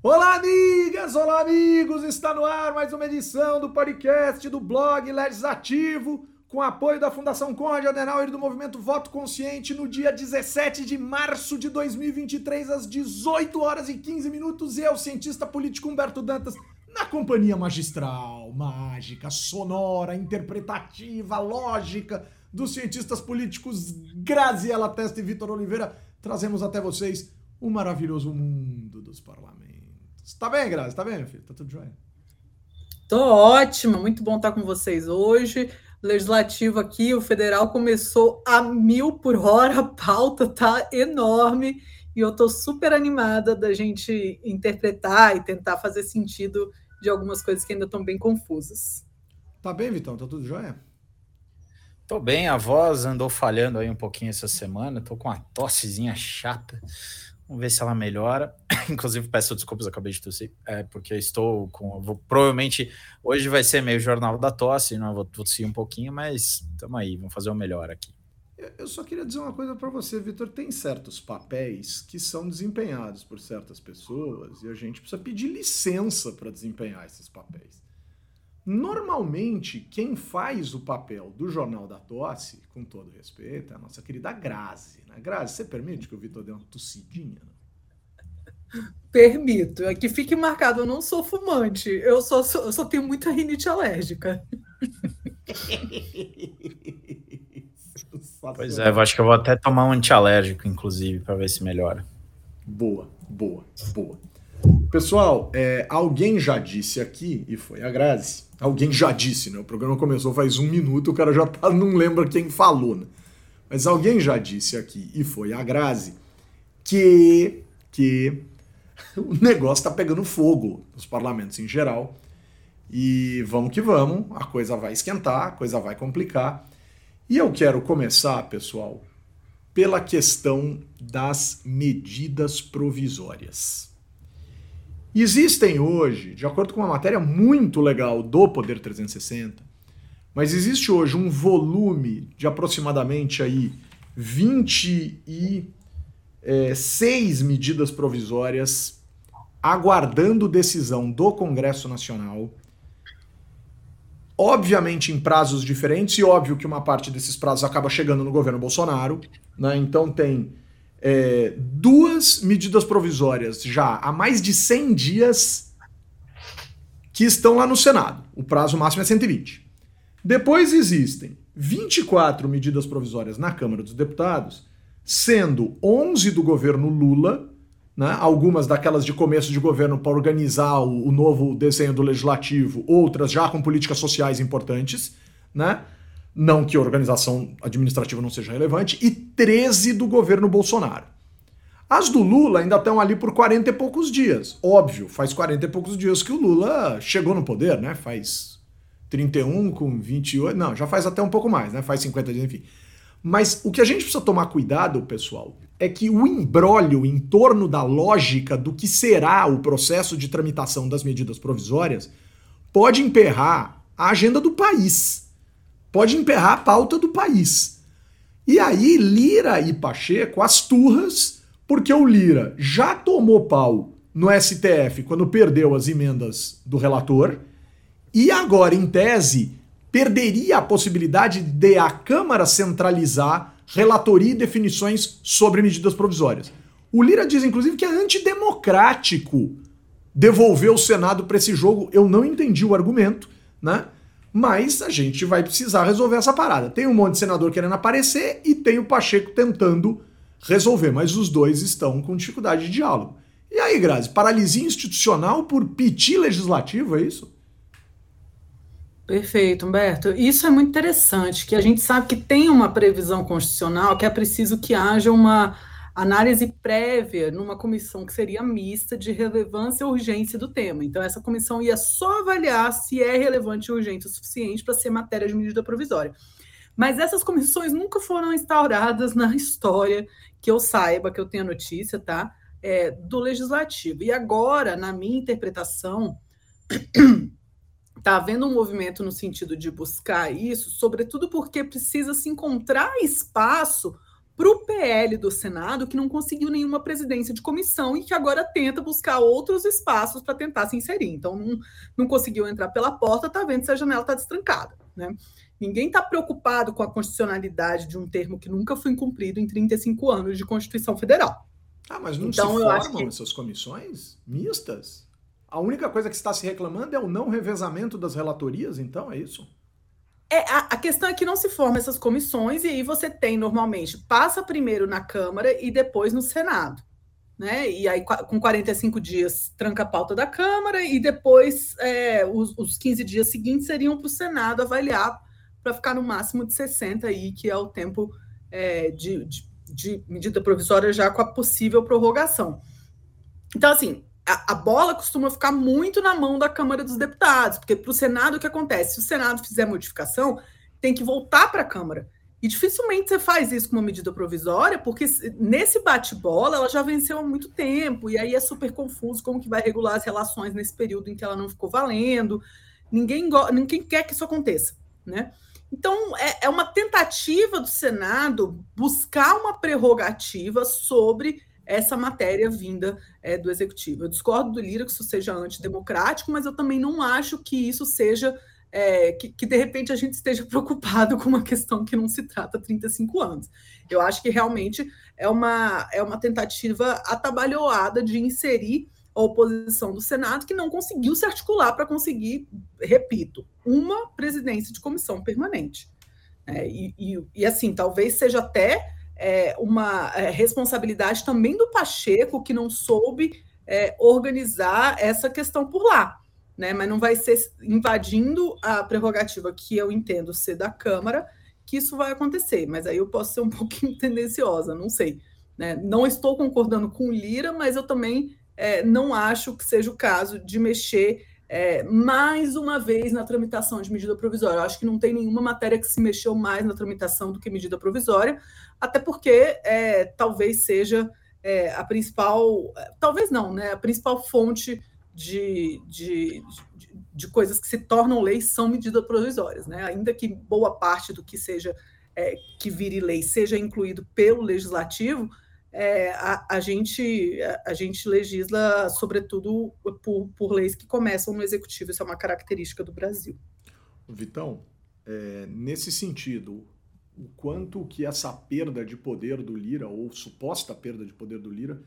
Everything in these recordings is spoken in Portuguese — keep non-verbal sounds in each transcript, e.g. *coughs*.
Olá, amigas! Olá, amigos! Está no ar mais uma edição do podcast do blog Legislativo, com apoio da Fundação Conrad Adenauer e do Movimento Voto Consciente, no dia 17 de março de 2023, às 18 horas e 15 minutos. Eu, cientista político Humberto Dantas, na companhia magistral, mágica, sonora, interpretativa, lógica dos cientistas políticos Graziela Testa e Vitor Oliveira, trazemos até vocês o maravilhoso mundo dos parlamentos. Tá bem, Grazi? Tá bem, meu filho? Tá tudo jóia? Tô ótima, muito bom estar com vocês hoje. Legislativo aqui, o federal começou a mil por hora, a pauta tá enorme e eu tô super animada da gente interpretar e tentar fazer sentido de algumas coisas que ainda estão bem confusas. Tá bem, Vitão? Tá tudo jóia? Tô bem, a voz andou falhando aí um pouquinho essa semana, tô com uma tossezinha chata. Vamos ver se ela melhora. *coughs* Inclusive, peço desculpas, acabei de tossir, é, porque estou com. Vou, provavelmente hoje vai ser meio jornal da tosse, não vou tossir um pouquinho, mas estamos aí, vamos fazer o melhor aqui. Eu só queria dizer uma coisa para você, Vitor. Tem certos papéis que são desempenhados por certas pessoas e a gente precisa pedir licença para desempenhar esses papéis. Normalmente, quem faz o papel do Jornal da Tosse, com todo respeito, é a nossa querida Grazi. Né? Grazi, você permite que o Vitor dê uma tossidinha? Não? Permito. É que fique marcado, eu não sou fumante. Eu só, eu só tenho muita rinite alérgica. *laughs* pois é, eu acho que eu vou até tomar um antialérgico, inclusive, para ver se melhora. Boa, boa, boa. Pessoal, é, alguém já disse aqui, e foi a Grazi, alguém já disse, né? O programa começou faz um minuto, o cara já tá, não lembra quem falou, né? Mas alguém já disse aqui, e foi a Grazi, que, que *laughs* o negócio tá pegando fogo nos parlamentos em geral. E vamos que vamos, a coisa vai esquentar, a coisa vai complicar. E eu quero começar, pessoal, pela questão das medidas provisórias. Existem hoje, de acordo com uma matéria muito legal do Poder 360, mas existe hoje um volume de aproximadamente aí 26 é, medidas provisórias aguardando decisão do Congresso Nacional, obviamente em prazos diferentes, e óbvio que uma parte desses prazos acaba chegando no governo Bolsonaro, né? Então tem é, duas medidas provisórias já há mais de 100 dias que estão lá no Senado. O prazo máximo é 120. Depois existem 24 medidas provisórias na Câmara dos Deputados, sendo 11 do governo Lula, né, algumas daquelas de começo de governo para organizar o, o novo desenho do legislativo, outras já com políticas sociais importantes, né? Não que a organização administrativa não seja relevante, e 13 do governo Bolsonaro. As do Lula ainda estão ali por 40 e poucos dias. Óbvio, faz 40 e poucos dias que o Lula chegou no poder, né? Faz 31 com 28, não, já faz até um pouco mais, né? Faz 50 dias, enfim. Mas o que a gente precisa tomar cuidado, pessoal, é que o embrólio em torno da lógica do que será o processo de tramitação das medidas provisórias pode emperrar a agenda do país pode emperrar a pauta do país. E aí, Lira e Pacheco, as turras, porque o Lira já tomou pau no STF quando perdeu as emendas do relator, e agora, em tese, perderia a possibilidade de a Câmara centralizar relatoria e definições sobre medidas provisórias. O Lira diz, inclusive, que é antidemocrático devolver o Senado para esse jogo. Eu não entendi o argumento, né? Mas a gente vai precisar resolver essa parada. Tem um monte de senador querendo aparecer e tem o Pacheco tentando resolver, mas os dois estão com dificuldade de diálogo. E aí, Grazi, paralisia institucional por piti legislativo, é isso? Perfeito, Humberto. Isso é muito interessante, que a gente sabe que tem uma previsão constitucional que é preciso que haja uma análise prévia numa comissão que seria mista de relevância e urgência do tema. Então, essa comissão ia só avaliar se é relevante e urgente o suficiente para ser matéria de medida provisória. Mas essas comissões nunca foram instauradas na história que eu saiba, que eu tenha notícia, tá? É, do legislativo. E agora, na minha interpretação, está *clears throat* havendo um movimento no sentido de buscar isso, sobretudo porque precisa se encontrar espaço para o PL do Senado, que não conseguiu nenhuma presidência de comissão e que agora tenta buscar outros espaços para tentar se inserir. Então, não, não conseguiu entrar pela porta, está vendo se a janela está destrancada. Né? Ninguém está preocupado com a constitucionalidade de um termo que nunca foi cumprido em 35 anos de Constituição Federal. Ah, mas não então, se formam que... essas comissões mistas? A única coisa que está se reclamando é o não revezamento das relatorias, então, é isso? É, a, a, questão é que não se formam essas comissões e aí você tem normalmente, passa primeiro na Câmara e depois no Senado. Né? E aí, com 45 dias, tranca a pauta da Câmara e depois é, os, os 15 dias seguintes seriam para o Senado avaliar para ficar no máximo de 60 aí, que é o tempo é, de, de, de medida provisória já com a possível prorrogação. Então, assim, a, bola costuma ficar muito na mão da Câmara dos Deputados, porque para o Senado o que acontece? Se o Senado fizer modificação, tem que voltar para a Câmara. E dificilmente você faz isso com uma medida provisória, porque nesse bate-bola ela já venceu há muito tempo, e aí é super confuso como que vai regular as relações nesse período em que ela não ficou valendo. Ninguém, ninguém quer que isso aconteça, né? Então, é, é uma tentativa do Senado buscar uma prerrogativa sobre essa matéria vinda é, do executivo. Eu discordo do Lira que isso seja antidemocrático, mas eu também não acho que isso seja. É, que, que, de repente a gente esteja *laughs* preocupado com uma questão que não se trata há 35 anos. Eu acho que realmente é uma, é uma tentativa atabalhoada de inserir a oposição do Senado, que não conseguiu se articular para conseguir, repito, uma presidência de comissão permanente. É, e, e, e, assim, talvez seja até é, uma é, responsabilidade também do Pacheco, que não soube é, organizar essa questão por lá. Né? Mas não vai ser invadindo a prerrogativa que eu entendo ser da Câmara que isso vai acontecer. Mas aí eu posso ser um *laughs* pouquinho tendenciosa, não sei. Né? Não estou concordando com Lira, mas eu também é, não acho que seja o caso de mexer é, mais uma vez na tramitação de medida provisória. Eu acho que não tem nenhuma matéria que se mexeu mais na tramitação do que medida provisória, até porque é, talvez seja é, a principal, talvez não, né? A principal fonte de, de, de, de, coisas que se tornam leis são medidas provisórias, né? Ainda que boa parte do que seja é, que vire lei seja incluído pelo legislativo, é, a, a, gente, a, a, gente legisla, sobretudo, por, por leis que começam no executivo. Isso é uma característica do Brasil. Vitão, é, nesse sentido, o quanto que essa perda de poder do Lira, ou suposta perda de poder do Lira,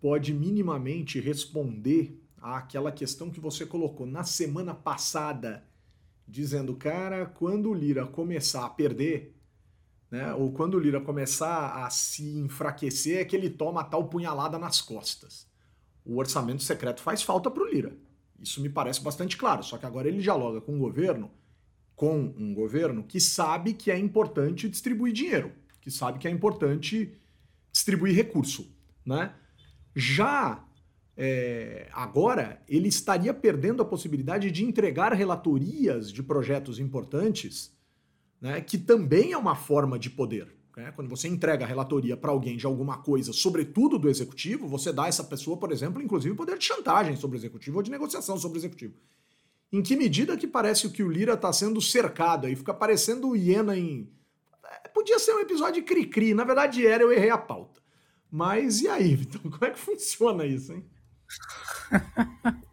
pode minimamente responder àquela questão que você colocou na semana passada, dizendo, cara, quando o Lira começar a perder, né, ou quando o Lira começar a se enfraquecer, é que ele toma tal punhalada nas costas. O orçamento secreto faz falta para o Lira. Isso me parece bastante claro, só que agora ele dialoga com o governo com um governo que sabe que é importante distribuir dinheiro, que sabe que é importante distribuir recurso, né? Já é, agora ele estaria perdendo a possibilidade de entregar relatorias de projetos importantes, né? Que também é uma forma de poder. Né? Quando você entrega a relatoria para alguém de alguma coisa, sobretudo do executivo, você dá a essa pessoa, por exemplo, inclusive poder de chantagem sobre o executivo ou de negociação sobre o executivo. Em que medida que parece que o Lira está sendo cercado aí? Fica parecendo hiena em. É, podia ser um episódio cri-cri, na verdade era, eu errei a pauta. Mas e aí, Vitor? *laughs* Como é que funciona isso, hein? *laughs*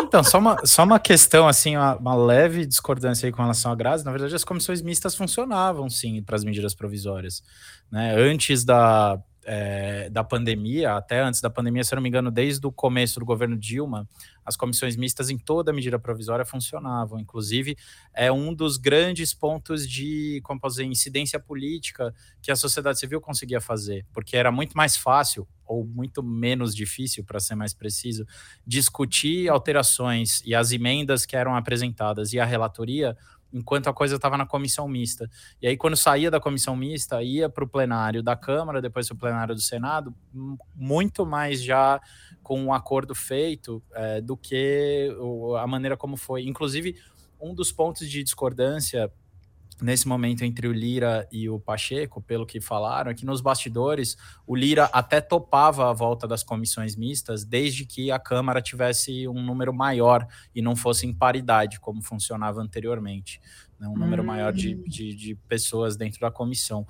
Então, só uma, só uma questão, assim, uma, uma, leve discordância aí com relação à Grazi. Na verdade, as comissões mistas funcionavam, sim, para as medidas provisórias. Né? Antes da, é, da pandemia, até antes da pandemia, se eu não me engano, desde o começo do governo Dilma, as comissões mistas em toda a medida provisória funcionavam. Inclusive, é um dos grandes pontos de, como posso dizer, incidência política que a sociedade civil conseguia fazer, porque era muito mais fácil, ou muito menos difícil, para ser mais preciso, discutir alterações e as emendas que eram apresentadas e a relatoria enquanto a coisa estava na comissão mista. E aí, quando saía da comissão mista, ia para o plenário da Câmara, depois para o plenário do Senado, muito mais já com um acordo feito é, do que a maneira como foi. Inclusive, um dos pontos de discordância nesse momento entre o Lira e o Pacheco, pelo que falaram, é que nos bastidores o Lira até topava a volta das comissões mistas, desde que a Câmara tivesse um número maior e não fosse em paridade, como funcionava anteriormente, né? um número hum. maior de, hum. de, de pessoas dentro da comissão.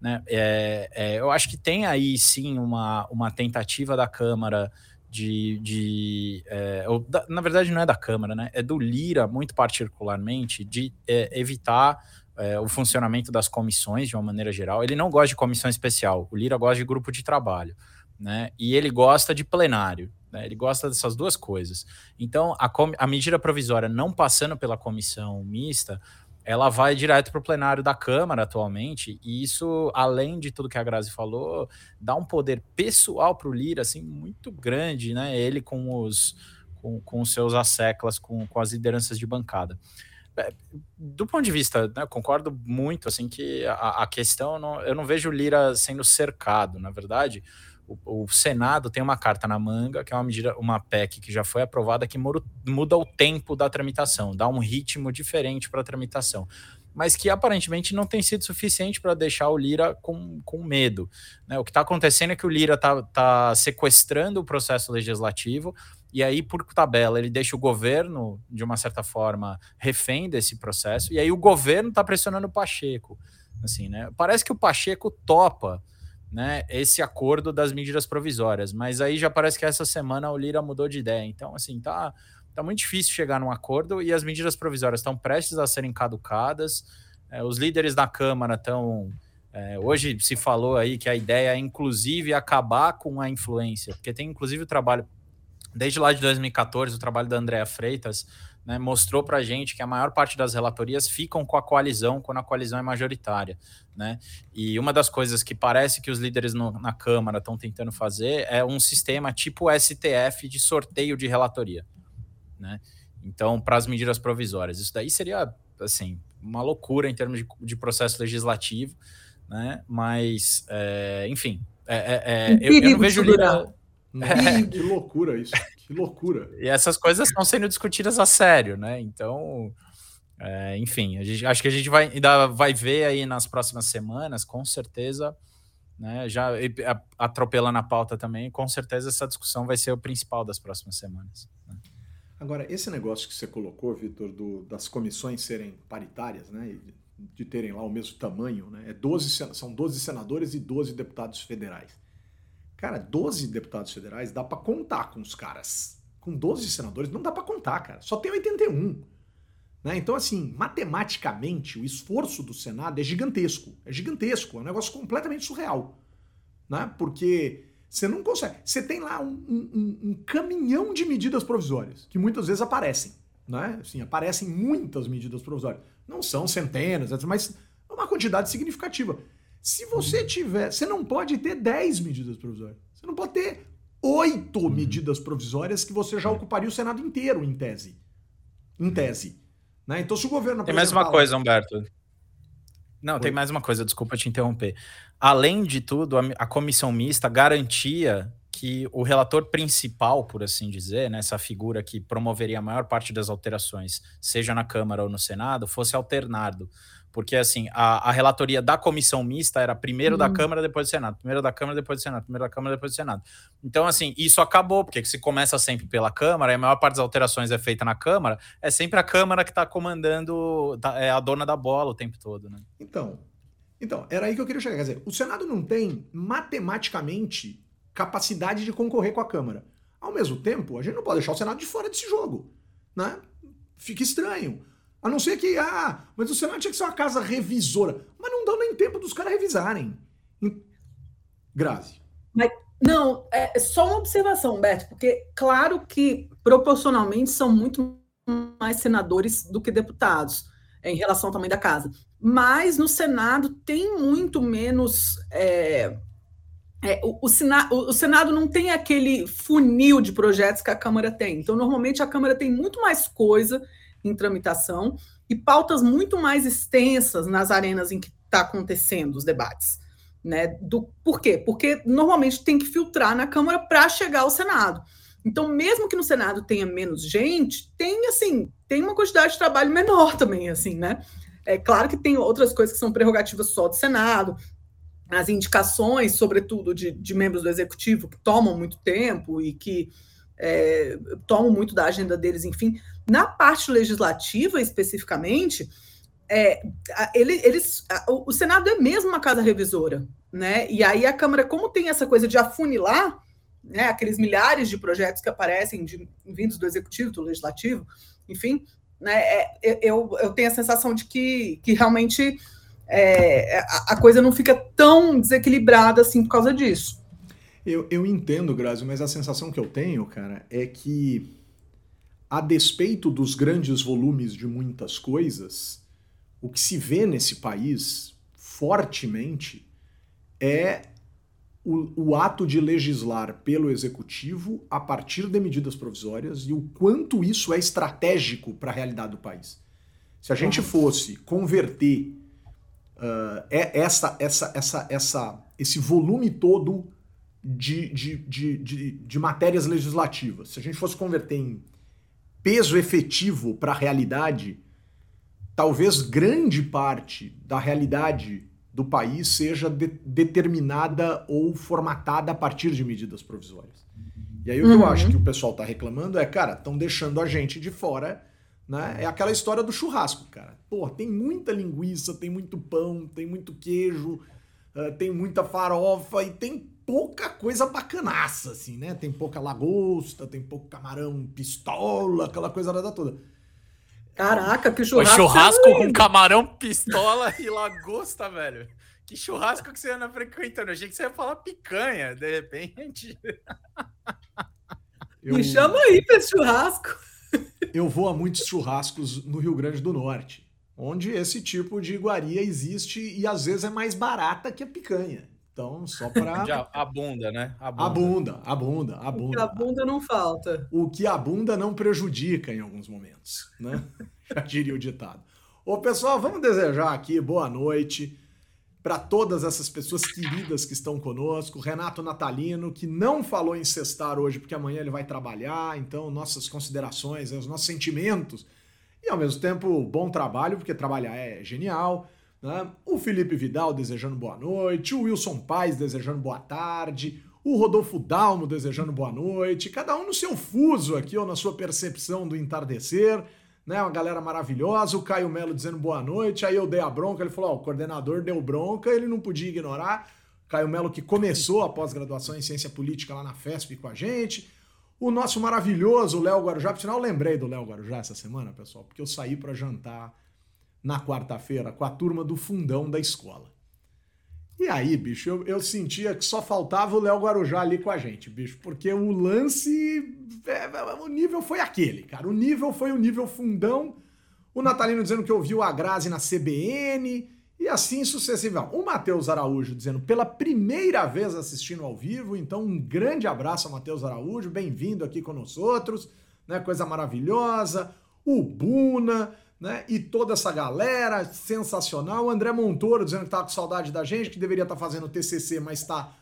Né? É, é, eu acho que tem aí sim uma, uma tentativa da Câmara de. de é, ou da, na verdade, não é da Câmara, né? É do Lira, muito particularmente, de é, evitar é, o funcionamento das comissões de uma maneira geral. Ele não gosta de comissão especial, o Lira gosta de grupo de trabalho. Né? E ele gosta de plenário. Né? Ele gosta dessas duas coisas. Então, a, a medida provisória não passando pela comissão mista, ela vai direto para o plenário da Câmara atualmente, e isso, além de tudo que a Grazi falou, dá um poder pessoal para o Lira assim, muito grande, né? Ele com os, com, com seus asseclas, com, com as lideranças de bancada. É, do ponto de vista, né, concordo muito assim que a, a questão não, eu não vejo Lira sendo cercado, na verdade o, o, Senado tem uma carta na manga, que é uma medida, uma PEC que já foi aprovada, que muda o tempo da tramitação, dá um ritmo diferente para a tramitação. Mas que aparentemente não tem sido suficiente para deixar o Lira com, com medo. Né? O que está acontecendo é que o Lira está tá sequestrando o processo legislativo, e aí, por tabela, ele deixa o governo, de uma certa forma, refém desse processo, e aí o governo está pressionando o Pacheco. Assim, né? Parece que o Pacheco topa né, esse acordo das medidas provisórias. Mas aí já parece que essa semana o Lira mudou de ideia. Então, assim, tá, tá muito difícil chegar num acordo e as medidas provisórias estão prestes a serem caducadas. É, os líderes da Câmara estão. É, hoje se falou aí que a ideia é, inclusive, acabar com a influência, porque tem inclusive o trabalho, desde lá de 2014, o trabalho da Andrea Freitas, né, mostrou para a gente que a maior parte das relatorias ficam com a coalizão quando a coalizão é majoritária. Né? E uma das coisas que parece que os líderes no, na Câmara estão tentando fazer é um sistema tipo STF de sorteio de relatoria. Né? Então, para as medidas provisórias. Isso daí seria assim, uma loucura em termos de, de processo legislativo, né? mas, é, enfim, é, é, é eu, eu, não vejo. Líder... É. *laughs* Que loucura isso. Que loucura. E essas coisas estão sendo discutidas a sério, né? Então, é, enfim, gente, acho que a gente vai, ainda vai ver aí nas próximas semanas, com certeza, né? Já atropelando a pauta também, com certeza essa discussão vai ser o principal das próximas semanas. Né? Agora, esse negócio que você colocou, Vitor, das comissões serem paritárias, né? De terem lá o mesmo tamanho, né? É 12, são 12 senadores e 12 deputados federais. Cara, 12 deputados federais dá para contar com os caras. Com 12 senadores não dá para contar, cara. Só tem 81. Né? Então, assim, matematicamente, o esforço do Senado é gigantesco. É gigantesco. É um negócio completamente surreal. Né? Porque você não consegue. Você tem lá um, um, um caminhão de medidas provisórias, que muitas vezes aparecem. Né? Assim, aparecem muitas medidas provisórias. Não são centenas, mas é uma quantidade significativa. Se você tiver. Você não pode ter 10 medidas provisórias. Você não pode ter oito uhum. medidas provisórias que você já ocuparia o Senado inteiro, em tese. Em tese. Né? Então, se o governo. Tem mais uma coisa, Humberto. Não, Oi. tem mais uma coisa, desculpa te interromper. Além de tudo, a, a comissão mista garantia que o relator principal, por assim dizer, né, essa figura que promoveria a maior parte das alterações, seja na Câmara ou no Senado, fosse alternado porque assim, a, a relatoria da comissão mista era primeiro uhum. da Câmara, depois do Senado, primeiro da Câmara, depois do Senado, primeiro da Câmara, depois do Senado. Então, assim, isso acabou, porque se começa sempre pela Câmara, e a maior parte das alterações é feita na Câmara, é sempre a Câmara que está comandando, tá, é a dona da bola o tempo todo, né? Então, então, era aí que eu queria chegar. Quer dizer, o Senado não tem matematicamente capacidade de concorrer com a Câmara. Ao mesmo tempo, a gente não pode deixar o Senado de fora desse jogo, né? Fica estranho. A não ser que, ah, mas o Senado tinha que ser uma casa revisora. Mas não dá nem tempo dos caras revisarem. Grazi. Mas, não, é só uma observação, Humberto, porque claro que proporcionalmente são muito mais senadores do que deputados em relação ao tamanho da casa. Mas no Senado tem muito menos. É, é, o, o, Senado, o, Senado não tem aquele funil de projetos que a Câmara tem. Então, normalmente, a Câmara tem muito mais coisa em tramitação e pautas muito mais extensas nas arenas em que está acontecendo os debates. Né? Do, por quê? Porque normalmente tem que filtrar na Câmara para chegar ao Senado. Então, mesmo que no Senado tenha menos gente, tem assim, tem uma quantidade de trabalho menor *laughs* também, assim, né? É claro que tem outras coisas que são prerrogativas só do Senado, as indicações, sobretudo, de, de membros do executivo, que tomam muito tempo e que é, tomam muito da agenda deles, enfim. Na parte legislativa, especificamente, é, ele, eles, o Senado é mesmo uma casa revisora, né? E aí a Câmara, como tem essa coisa de afunilar, né, aqueles milhares de projetos que aparecem de, vindos do Executivo, do Legislativo, enfim, né, é, eu, eu tenho a sensação de que, que realmente é, a, a, coisa não fica tão desequilibrada assim por causa disso. Eu, eu entendo, Grazi, mas a sensação que eu tenho, cara, é que a despeito dos grandes volumes de muitas coisas, o que se vê nesse país fortemente é o, o, ato de legislar pelo executivo a partir de medidas provisórias e o quanto isso é estratégico para a realidade do país. Se a gente fosse converter uh, essa, essa, essa, essa, esse volume todo de, de, de, de, de matérias legislativas, se a gente fosse converter em peso efetivo para a realidade, talvez grande parte da realidade do país seja de, determinada ou formatada a partir de medidas provisórias. E aí o que eu acho uhum. que o pessoal está reclamando é, cara, estão deixando a gente de fora, né? É aquela história do churrasco, cara. Pô, tem muita linguiça, tem muito pão, tem muito queijo, uh, tem muita farofa e tem pouca coisa bacanaça, assim, né? Tem pouca lagosta, tem pouco camarão pistola, aquela coisa toda. Caraca, que churrasco. O churrasco com camarão, pistola e lagosta, velho. Que churrasco que você anda frequentando? Eu achei que você ia falar picanha, de repente. Eu... Me chama aí pra esse churrasco. Eu vou a muitos churrascos no Rio Grande do Norte, onde esse tipo de iguaria existe e às vezes é mais barata que a picanha. Então, só para. *laughs* Abunda, né? Abunda, abunda, abunda. A bunda não falta. O que abunda não prejudica em alguns momentos, né? *laughs* Já diria o ditado. Ô, pessoal, vamos desejar aqui boa noite para todas essas pessoas queridas que estão conosco. Renato Natalino, que não falou em cestar hoje, porque amanhã ele vai trabalhar. Então, nossas considerações, os nossos sentimentos. E, ao mesmo tempo, bom trabalho, porque trabalhar é genial. Né? O Felipe Vidal desejando boa noite, o Wilson Paz desejando boa tarde, o Rodolfo Dalmo desejando boa noite, cada um no seu fuso aqui, ou na sua percepção do entardecer, né? Uma galera maravilhosa, o Caio Melo dizendo boa noite, aí eu dei a bronca, ele falou, ó, o coordenador deu bronca, ele não podia ignorar. Caio Melo que começou a pós-graduação em ciência política lá na FESP com a gente. O nosso maravilhoso Léo Guarujá, por sinal, eu lembrei do Léo Guarujá essa semana, pessoal, porque eu saí para jantar na quarta-feira com a turma do fundão da escola. E aí, bicho, eu, eu sentia que só faltava o Léo Guarujá ali com a gente, bicho, porque o lance. É, o nível foi aquele, cara. O nível foi o nível fundão. O Natalino dizendo que ouviu a Grazi na CBN e assim sucessivamente. O Matheus Araújo dizendo pela primeira vez assistindo ao vivo, então um grande abraço a Matheus Araújo, bem-vindo aqui outros, né? Coisa maravilhosa. O Buna, né? E toda essa galera sensacional. O André Montoro dizendo que tá com saudade da gente, que deveria estar tá fazendo TCC, mas está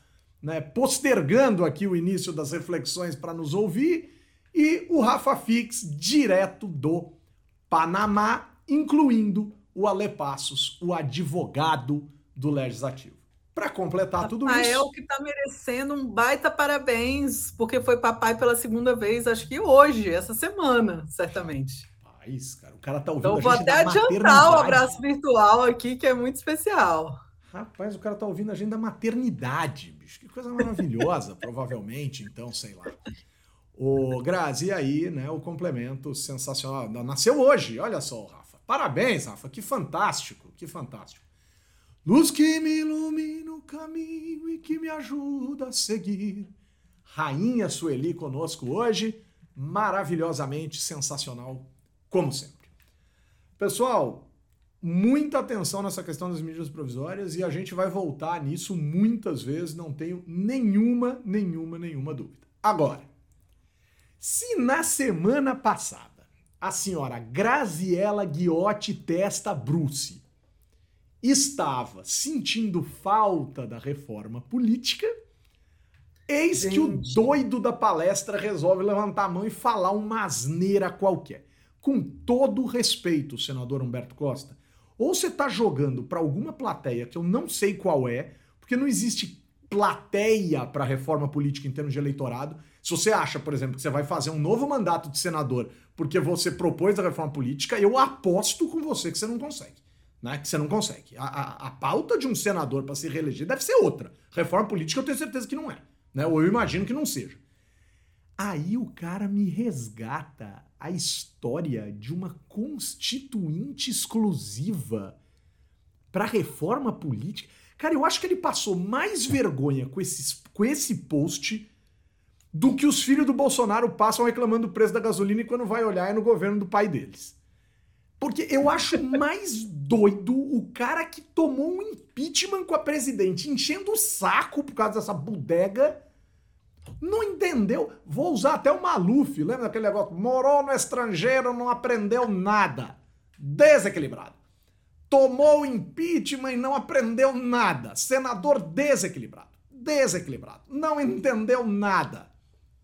né, postergando aqui o início das reflexões para nos ouvir. E o Rafa Fix, direto do Panamá, incluindo o Ale Passos, o advogado do Legislativo. Para completar Rafael, tudo isso. Rafael que está merecendo um baita parabéns, porque foi papai pela segunda vez, acho que hoje, essa semana, certamente país, cara. O cara tá ouvindo então, a gente vou até adiantar o abraço virtual aqui, que é muito especial. Rapaz, o cara tá ouvindo a gente da maternidade, bicho. Que coisa maravilhosa, *laughs* provavelmente, então, sei lá. O Grazi, aí, né, o complemento sensacional. Nasceu hoje, olha só, Rafa. Parabéns, Rafa, que fantástico, que fantástico. Luz que me ilumina o caminho e que me ajuda a seguir. Rainha Sueli conosco hoje, maravilhosamente sensacional como sempre. Pessoal, muita atenção nessa questão das medidas provisórias e a gente vai voltar nisso muitas vezes, não tenho nenhuma, nenhuma, nenhuma dúvida. Agora, se na semana passada a senhora Graziella Guiotti Testa Bruce estava sentindo falta da reforma política, eis Gente. que o doido da palestra resolve levantar a mão e falar uma asneira qualquer com todo o respeito, senador Humberto Costa, ou você está jogando para alguma plateia que eu não sei qual é, porque não existe plateia para reforma política em termos de eleitorado. Se você acha, por exemplo, que você vai fazer um novo mandato de senador porque você propôs a reforma política, eu aposto com você que você não consegue. né? Que você não consegue. A, a, a pauta de um senador para se reeleger deve ser outra. Reforma política eu tenho certeza que não é. Né? Ou eu imagino que não seja. Aí o cara me resgata a história de uma constituinte exclusiva para reforma política. Cara, eu acho que ele passou mais vergonha com, esses, com esse post do que os filhos do Bolsonaro passam reclamando do preço da gasolina e quando vai olhar é no governo do pai deles. Porque eu acho *laughs* mais doido o cara que tomou um impeachment com a presidente, enchendo o saco por causa dessa bodega. Não entendeu? Vou usar até o Maluf, lembra daquele negócio? Morou no estrangeiro, não aprendeu nada. Desequilibrado. Tomou o impeachment e não aprendeu nada. Senador desequilibrado. Desequilibrado. Não entendeu nada.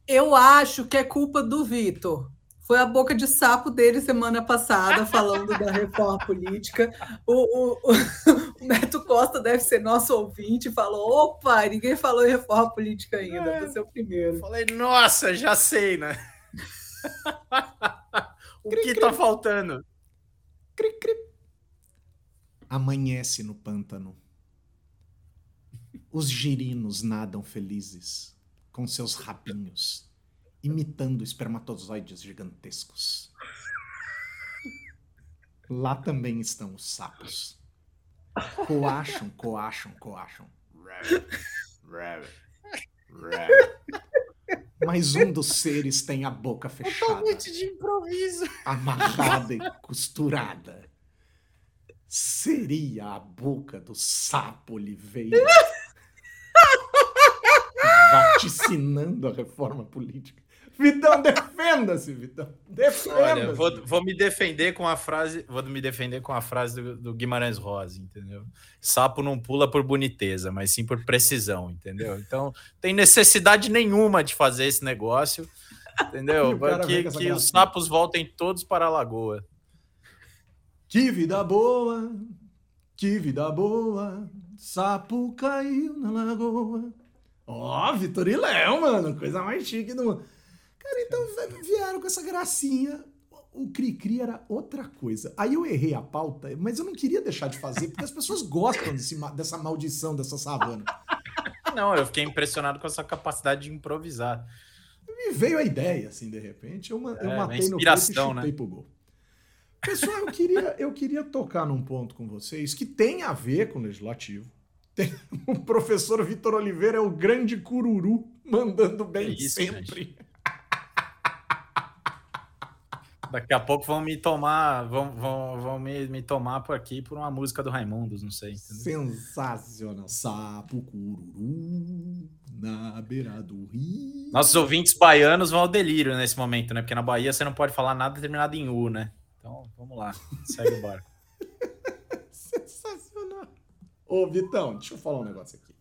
Eu acho que é culpa do Vitor. Foi a boca de sapo dele semana passada, falando da reforma *laughs* política. O, o, o, Beto Costa deve ser nosso ouvinte falou: opa, ninguém falou em reforma política ainda, é, vou ser o primeiro. Falei, nossa, já sei, né? *laughs* o cri, que cri. tá faltando? Cri, cri. Amanhece no pântano. Os girinos nadam felizes com seus rabinhos imitando espermatozoides gigantescos. Lá também estão os sapos. Coacham, coacham, coacham. Mas um dos seres tem a boca fechada. Totalmente de improviso. Amarrada e costurada. Seria a boca do sapo Oliveira. vaticinando a reforma política. Vitão, defenda-se, Vitão. Defenda-se. Vou, vou, me defender com a frase, vou me defender com a frase do, do, Guimarães Rosa, entendeu? Sapo não pula por boniteza, mas sim por precisão, entendeu? Então, tem necessidade nenhuma de fazer esse negócio, entendeu? *laughs* que, que os sapos voltem todos para a lagoa. Que vida boa, que vida boa, sapo caiu na lagoa. Ó, oh, Vitor e Léo, mano, coisa mais chique do mundo. Cara, então vieram com essa gracinha. O Cri-Cri era outra coisa. Aí eu errei a pauta, mas eu não queria deixar de fazer, porque as pessoas gostam desse, dessa maldição dessa savana. *laughs* Não, eu fiquei impressionado com essa capacidade de improvisar. Me veio a ideia, assim, de repente. Eu, eu é, matei no peito e chutei né? pro gol. Pessoal, eu queria, eu queria tocar num ponto com vocês que tem a ver com o legislativo. Tem, *laughs* o professor Vitor Oliveira é o grande cururu, mandando bem é isso, sempre. Gente. Daqui a pouco vão me tomar, vão, vão, vão me, me tomar por aqui por uma música do Raimundos, não sei. Entendeu? Sensacional. Sapo cururu na beira do rio. Nossos ouvintes baianos vão ao delírio nesse momento, né? Porque na Bahia você não pode falar nada terminado em U, né? Então, vamos lá. *laughs* Segue o barco. *laughs* Sensacional. Ô, Vitão, deixa eu falar um negócio aqui.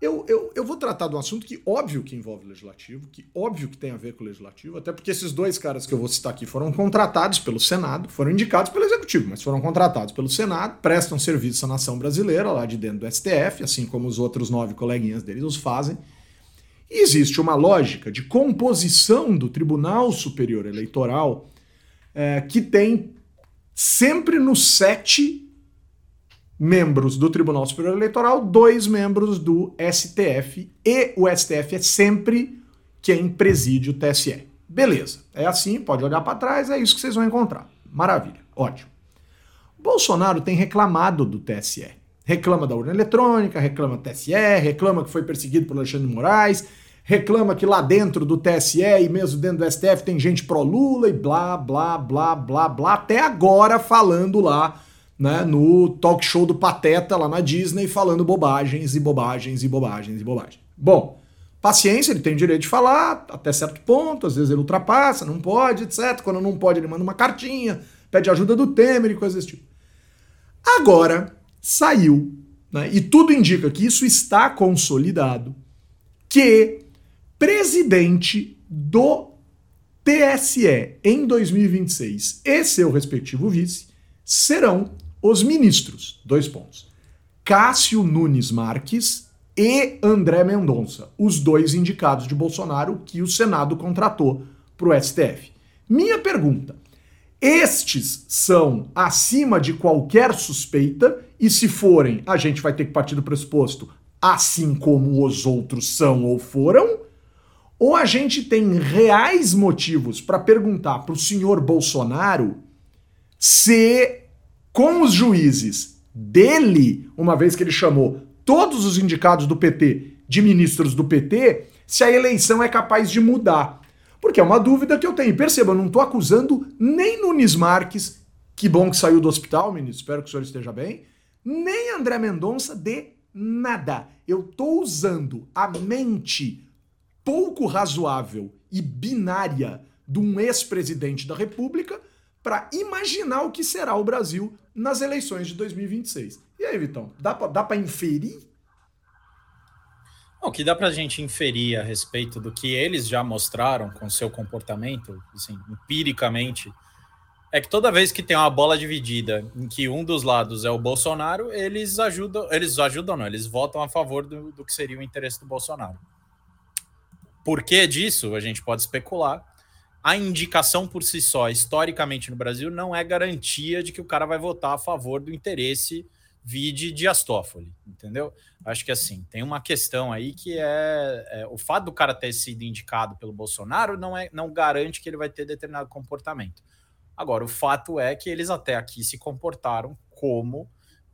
Eu, eu, eu vou tratar de um assunto que óbvio que envolve o legislativo, que óbvio que tem a ver com o legislativo, até porque esses dois caras que eu vou citar aqui foram contratados pelo Senado, foram indicados pelo Executivo, mas foram contratados pelo Senado, prestam serviço à nação brasileira lá de dentro do STF, assim como os outros nove coleguinhas deles os fazem. E existe uma lógica de composição do Tribunal Superior Eleitoral é, que tem sempre no sete membros do Tribunal Superior Eleitoral, dois membros do STF, e o STF é sempre quem preside o TSE. Beleza, é assim, pode olhar para trás, é isso que vocês vão encontrar. Maravilha, ótimo. Bolsonaro tem reclamado do TSE. Reclama da urna eletrônica, reclama do TSE, reclama que foi perseguido por Alexandre Moraes, reclama que lá dentro do TSE e mesmo dentro do STF tem gente pró-Lula e blá, blá, blá, blá, blá, até agora falando lá né, no talk show do Pateta lá na Disney, falando bobagens e bobagens e bobagens e bobagens. Bom, paciência, ele tem direito de falar até certo ponto, às vezes ele ultrapassa, não pode, etc. Quando não pode, ele manda uma cartinha, pede ajuda do Temer e coisas desse tipo. Agora, saiu, né, e tudo indica que isso está consolidado, que presidente do TSE em 2026 e seu respectivo vice serão os ministros, dois pontos. Cássio Nunes Marques e André Mendonça, os dois indicados de Bolsonaro que o Senado contratou para o STF. Minha pergunta: Estes são acima de qualquer suspeita, e se forem, a gente vai ter que partir do pressuposto, assim como os outros são ou foram, ou a gente tem reais motivos para perguntar para o senhor Bolsonaro se, com os juízes dele, uma vez que ele chamou todos os indicados do PT de ministros do PT, se a eleição é capaz de mudar. Porque é uma dúvida que eu tenho. Perceba, eu não estou acusando nem Nunes Marques, que bom que saiu do hospital, ministro, espero que o senhor esteja bem, nem André Mendonça de nada. Eu estou usando a mente pouco razoável e binária de um ex-presidente da República para imaginar o que será o Brasil nas eleições de 2026. E aí, Vitão, dá para inferir o que dá para a gente inferir a respeito do que eles já mostraram com seu comportamento, assim, empiricamente, é que toda vez que tem uma bola dividida em que um dos lados é o Bolsonaro, eles ajudam, eles ajudam, não, eles votam a favor do, do que seria o interesse do Bolsonaro. Por que disso? A gente pode especular. A indicação por si só, historicamente no Brasil, não é garantia de que o cara vai votar a favor do interesse vide Dias Toffoli, entendeu? Acho que assim, tem uma questão aí que é, é, o fato do cara ter sido indicado pelo Bolsonaro não, é, não garante que ele vai ter determinado comportamento. Agora, o fato é que eles até aqui se comportaram como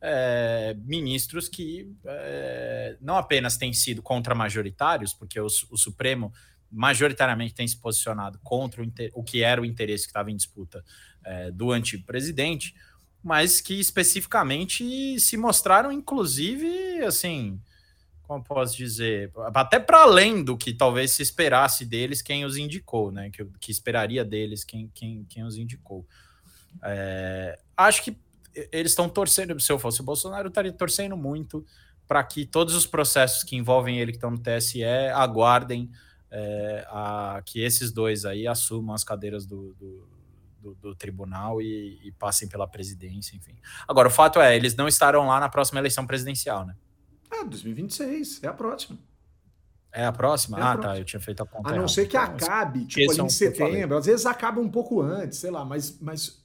é, ministros que é, não apenas têm sido contra-majoritários, porque o, o, Supremo majoritariamente tem se posicionado contra o, o que era o interesse que estava em disputa é, do antigo presidente, mas que especificamente se mostraram, inclusive, assim, como posso dizer, até para além do que talvez se esperasse deles quem os indicou, né? Que, que esperaria deles quem, quem, quem os indicou. É, acho que eles estão torcendo, se eu fosse o Bolsonaro, eu estaria torcendo muito para que todos os processos que envolvem ele que estão no TSE aguardem é, a, que esses dois aí assumam as cadeiras do, do do, do tribunal e, e, passem pela presidência, enfim. Agora, o fato é, eles não estarão lá na próxima eleição presidencial, né? É, 2026, é a próxima. É a próxima? É a ah, tá, próxima. tá, eu tinha feito a conta. A não ser que então, acabe, tipo, ali em setembro, às vezes acaba um pouco antes, sei lá, mas, mas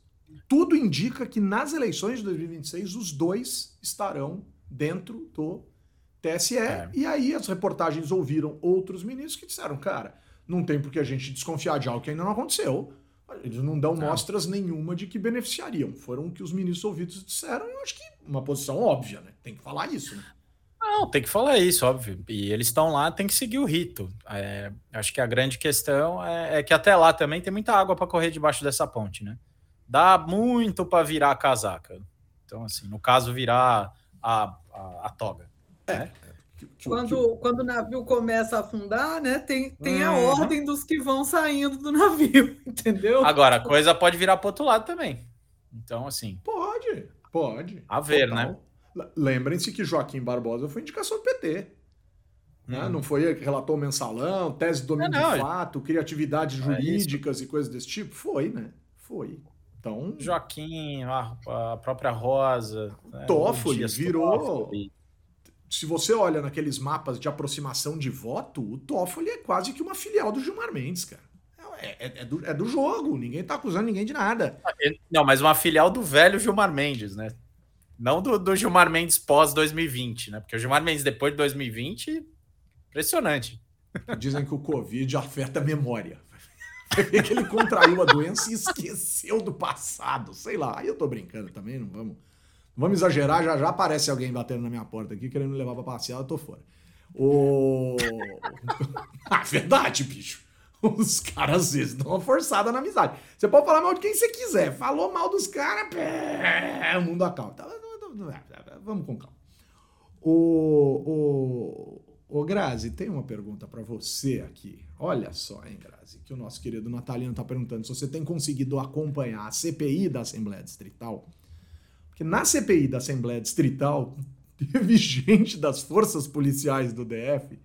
tudo indica que nas eleições de 2026 os dois estarão dentro do TSE. É. E aí as reportagens ouviram outros ministros que disseram, cara, não tem por que a gente desconfiar de algo que ainda não aconteceu. Eles não dão mostras nenhuma de que beneficiariam. Foram o que os ministros ouvidos disseram, eu acho que uma posição óbvia, né? Tem que falar isso, né? Não, tem que falar isso, óbvio. E eles estão lá, tem que seguir o rito. É, acho que a grande questão é, é, que até lá também tem muita água para correr debaixo dessa ponte, né? Dá muito para virar a casaca. Então, assim, no caso, virar a, a, a toga. É. Né? Quando, quando o navio começa a afundar, né, tem, tem a uhum. ordem dos que vão saindo do *laughs* navio, entendeu? Agora, a coisa pode virar para outro lado também. Então, assim. Pode, pode. A ver, né? Total. né? Lembrem-se que Joaquim Barbosa foi indicação do PT. Né? Hum. Não foi relatou mensalão, tese de domínio não, não. de fato, criatividades é jurídicas é e coisas desse tipo? Foi, né? Foi. Então. Joaquim, a, a própria Rosa. Né? Toffoli virou. Toffoli se você olha naqueles mapas de aproximação de voto, o Toffoli é quase que uma filial do Gilmar Mendes, cara. É, é, é, do, é do jogo, ninguém tá acusando ninguém de nada. Não, mas uma filial do velho Gilmar Mendes, né? Não do, do Gilmar Mendes pós 2020, né? Porque o Gilmar Mendes depois de 2020, impressionante. Dizem que o Covid afeta a memória. Ver que ele contraiu a doença e esqueceu do passado. Sei lá. Aí eu tô brincando também, não vamos Vamos exagerar, já já aparece alguém batendo na minha porta aqui querendo me levar pra passear, eu tô fora. O... *laughs* ah, verdade, bicho. Os caras às vezes dão uma forçada na amizade. Você pode falar mal de quem você quiser. Falou mal dos caras, o mundo acalma. Tá, vamos com calma. O, o, o Grazi, tem uma pergunta para você aqui. Olha só, hein, Grazi, que o nosso querido Natalino tá perguntando se você tem conseguido acompanhar a CPI da Assembleia Distrital que na CPI da Assembleia Distrital *laughs* teve gente das forças policiais do DF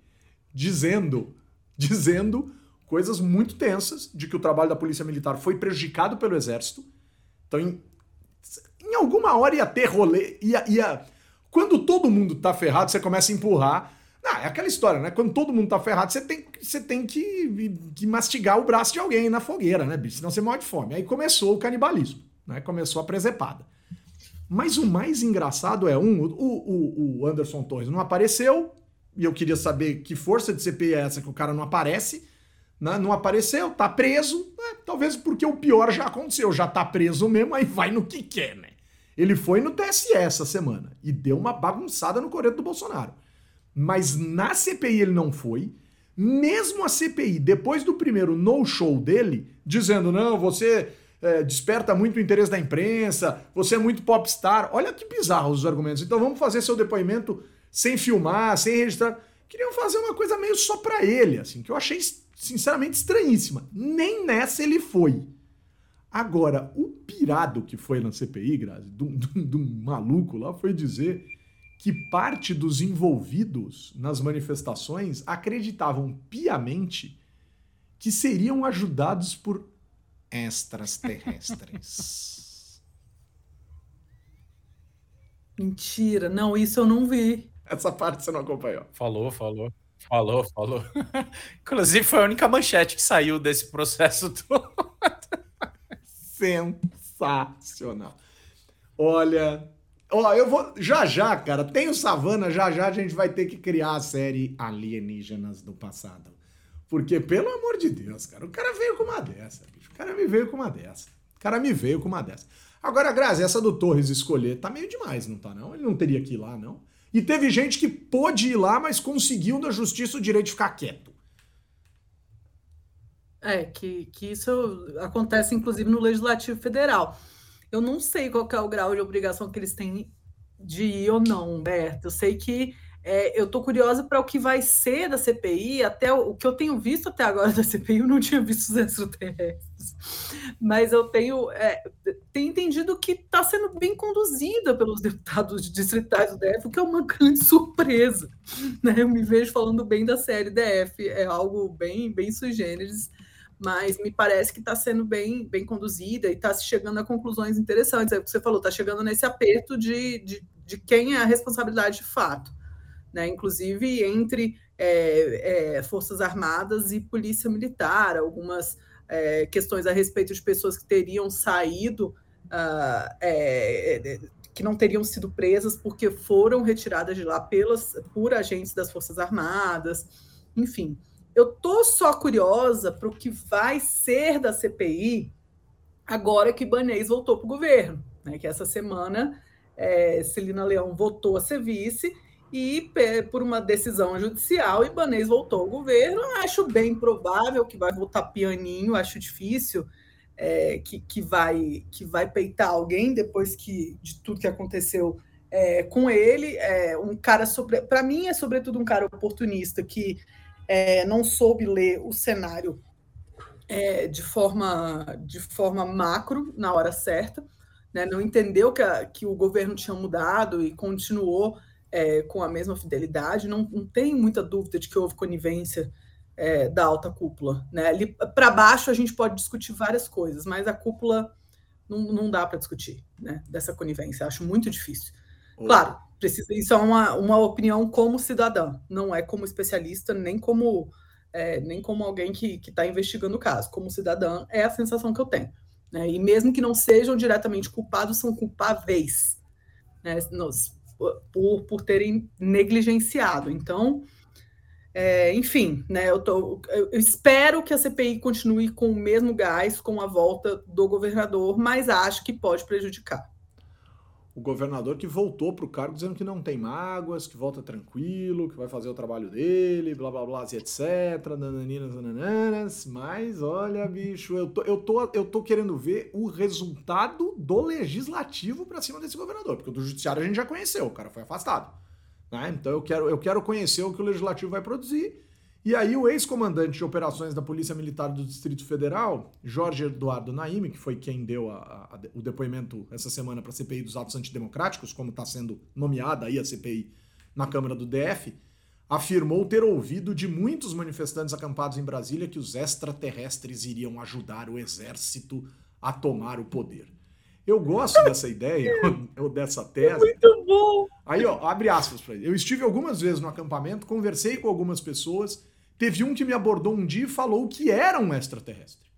dizendo, dizendo coisas muito tensas de que o trabalho da Polícia Militar foi prejudicado pelo Exército. Então, em, em alguma hora ia ter rolê, ia, ia... Quando todo mundo tá ferrado, você começa a empurrar Ah, é aquela história, né? Quando todo mundo tá ferrado, você tem, você tem que, que mastigar o braço de alguém na fogueira, né, bicho? Senão você morre de fome. Aí começou o canibalismo, né? Começou a presepada. Mas o mais engraçado é, um, o, o, o Anderson Torres não apareceu, e eu queria saber que força de CPI é essa que o cara não aparece, né? não apareceu, tá preso, né? talvez porque o pior já aconteceu, já tá preso mesmo, aí vai no que quer, né? Ele foi no TSE essa semana e deu uma bagunçada no coreto do Bolsonaro. Mas na CPI ele não foi. Mesmo a CPI, depois do primeiro no-show dele, dizendo: não, você é, desperta muito o interesse da imprensa, você é muito popstar. Olha que bizarros os argumentos. Então vamos fazer seu depoimento sem filmar, sem registrar. Queriam fazer uma coisa meio só para ele, assim, que eu achei sinceramente estranhíssima. Nem nessa ele foi. Agora, o pirado que foi na CPI, Grazi, *laughs* de um maluco lá, foi dizer que parte dos envolvidos nas manifestações acreditavam piamente que seriam ajudados por extraterrestres. *laughs* Mentira, não, isso eu não vi. Essa parte você não acompanhou. Falou, falou. Falou, falou. *laughs* Inclusive, foi a única manchete que saiu desse processo *laughs* todo. Sensacional. Olha, Ó, eu vou. Já já, cara, tem o Savana, já já a gente vai ter que criar a série Alienígenas do Passado. Porque, pelo amor de Deus, cara, o cara veio com uma dessa, bicho. O cara me veio com uma dessa. O cara me veio com uma dessa. Agora, Grazi, essa do Torres escolher tá meio demais, não tá, não? Ele não teria que ir lá, não. E teve gente que pôde ir lá, mas conseguiu da justiça o direito de ficar quieto. É, que, que isso acontece, inclusive, no Legislativo Federal. Eu não sei qual é o grau de obrigação que eles têm de ir ou não, Humberto. Eu sei que é, eu estou curiosa para o que vai ser da CPI, até o, o, que eu tenho visto até agora da CPI, eu não tinha visto os extraterrestres, mas eu tenho, é, tenho entendido que está sendo bem conduzida pelos deputados distritais do DF, o que é uma grande surpresa. Né? Eu me vejo falando bem da série DF, é algo bem, bem sui generis, mas me parece que está sendo bem, bem conduzida e está chegando a conclusões interessantes. É o que você falou, está chegando nesse aperto de, de, de, quem é a responsabilidade de fato, né? inclusive entre é, é, Forças Armadas e Polícia Militar, algumas é, questões a respeito de pessoas que teriam saído, uh, que não teriam sido presas porque foram retiradas de lá pelas, por agentes das Forças Armadas, enfim eu tô só curiosa para o que vai ser da CPI agora que Banês voltou para o governo, né? Que essa semana é, Celina Leão votou a ser vice e por uma decisão judicial Ibanês voltou ao governo. Acho bem provável que vai voltar pianinho, acho difícil é, que, que, vai, que vai peitar alguém depois que de tudo que aconteceu é, com ele. É, um cara para mim é sobretudo um cara oportunista que é, não soube ler o cenário é, de, forma, de forma macro na hora certa, né? não entendeu que, a, que o governo tinha mudado e continuou é, com a mesma fidelidade. Não, não tem muita dúvida de que houve conivência é, da alta cúpula. Né? Para baixo a gente pode discutir várias coisas, mas a cúpula não, não dá para discutir né, dessa conivência. Acho muito difícil. Claro, precisa, isso é uma, uma opinião como cidadã, não é como especialista, nem como, é, nem como alguém que está investigando o caso. Como cidadã, é a sensação que eu tenho. Né? E mesmo que não sejam diretamente culpados, são culpáveis né? Nos, por, por terem negligenciado. Então, é, enfim, né, eu, tô, eu, espero que a CPI continue com o mesmo gás, com a volta do governador, mas acho que pode prejudicar o governador que voltou para o cargo dizendo que não tem mágoas, que volta tranquilo, que vai fazer o trabalho dele, blá blá blá, etc. Nananinas, nanananas. Mas olha, bicho, eu tô, eu, tô, eu tô querendo ver o resultado do legislativo para cima desse governador, porque o do judiciário a gente já conheceu, o cara foi afastado. Né? Então eu quero, eu quero conhecer o que o legislativo vai produzir e aí o ex-comandante de operações da Polícia Militar do Distrito Federal, Jorge Eduardo Naime, que foi quem deu a, a, o depoimento essa semana para a CPI dos atos antidemocráticos, como está sendo nomeada aí a CPI na Câmara do DF, afirmou ter ouvido de muitos manifestantes acampados em Brasília que os extraterrestres iriam ajudar o exército a tomar o poder. Eu gosto dessa ideia, *laughs* ou dessa tese. Muito bom! Aí, ó, abre aspas para ele. Eu estive algumas vezes no acampamento, conversei com algumas pessoas. Teve um que me abordou um dia e falou que era um extraterrestre.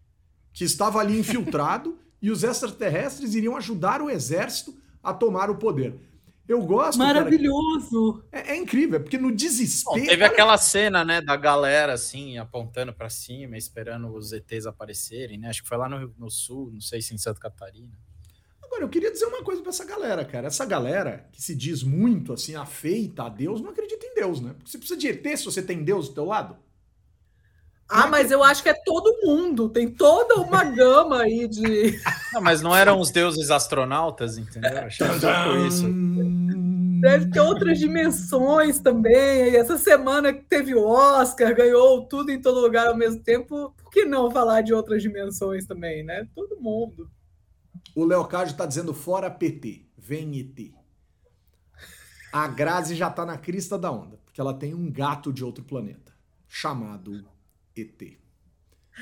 Que estava ali infiltrado *laughs* e os extraterrestres iriam ajudar o exército a tomar o poder. Eu gosto. Maravilhoso! Cara, é, é, incrível, porque no desespero. Bom, teve aquela cena, né, da galera assim, apontando para cima, esperando os ETs aparecerem, né? Acho que foi lá no, no sul, não sei se em Santa Catarina. Agora, eu queria dizer uma coisa para essa galera, cara. Essa galera que se diz muito assim, afeita a Deus, não acredita em Deus, né? Porque você precisa de ET se você tem Deus do teu lado. Ah, mas eu acho que é todo mundo, tem toda uma gama aí de. *laughs* Não, mas não eram os deuses astronautas, entendeu? Achei um isso. Deve ter outras dimensões também. E essa semana que teve o Oscar, ganhou tudo em todo lugar ao mesmo tempo. Por que não falar de outras dimensões também, né? Todo mundo. O Leocádio está dizendo fora PT, vem ET. A Grazi já está na crista da onda, porque ela tem um gato de outro planeta, chamado ET.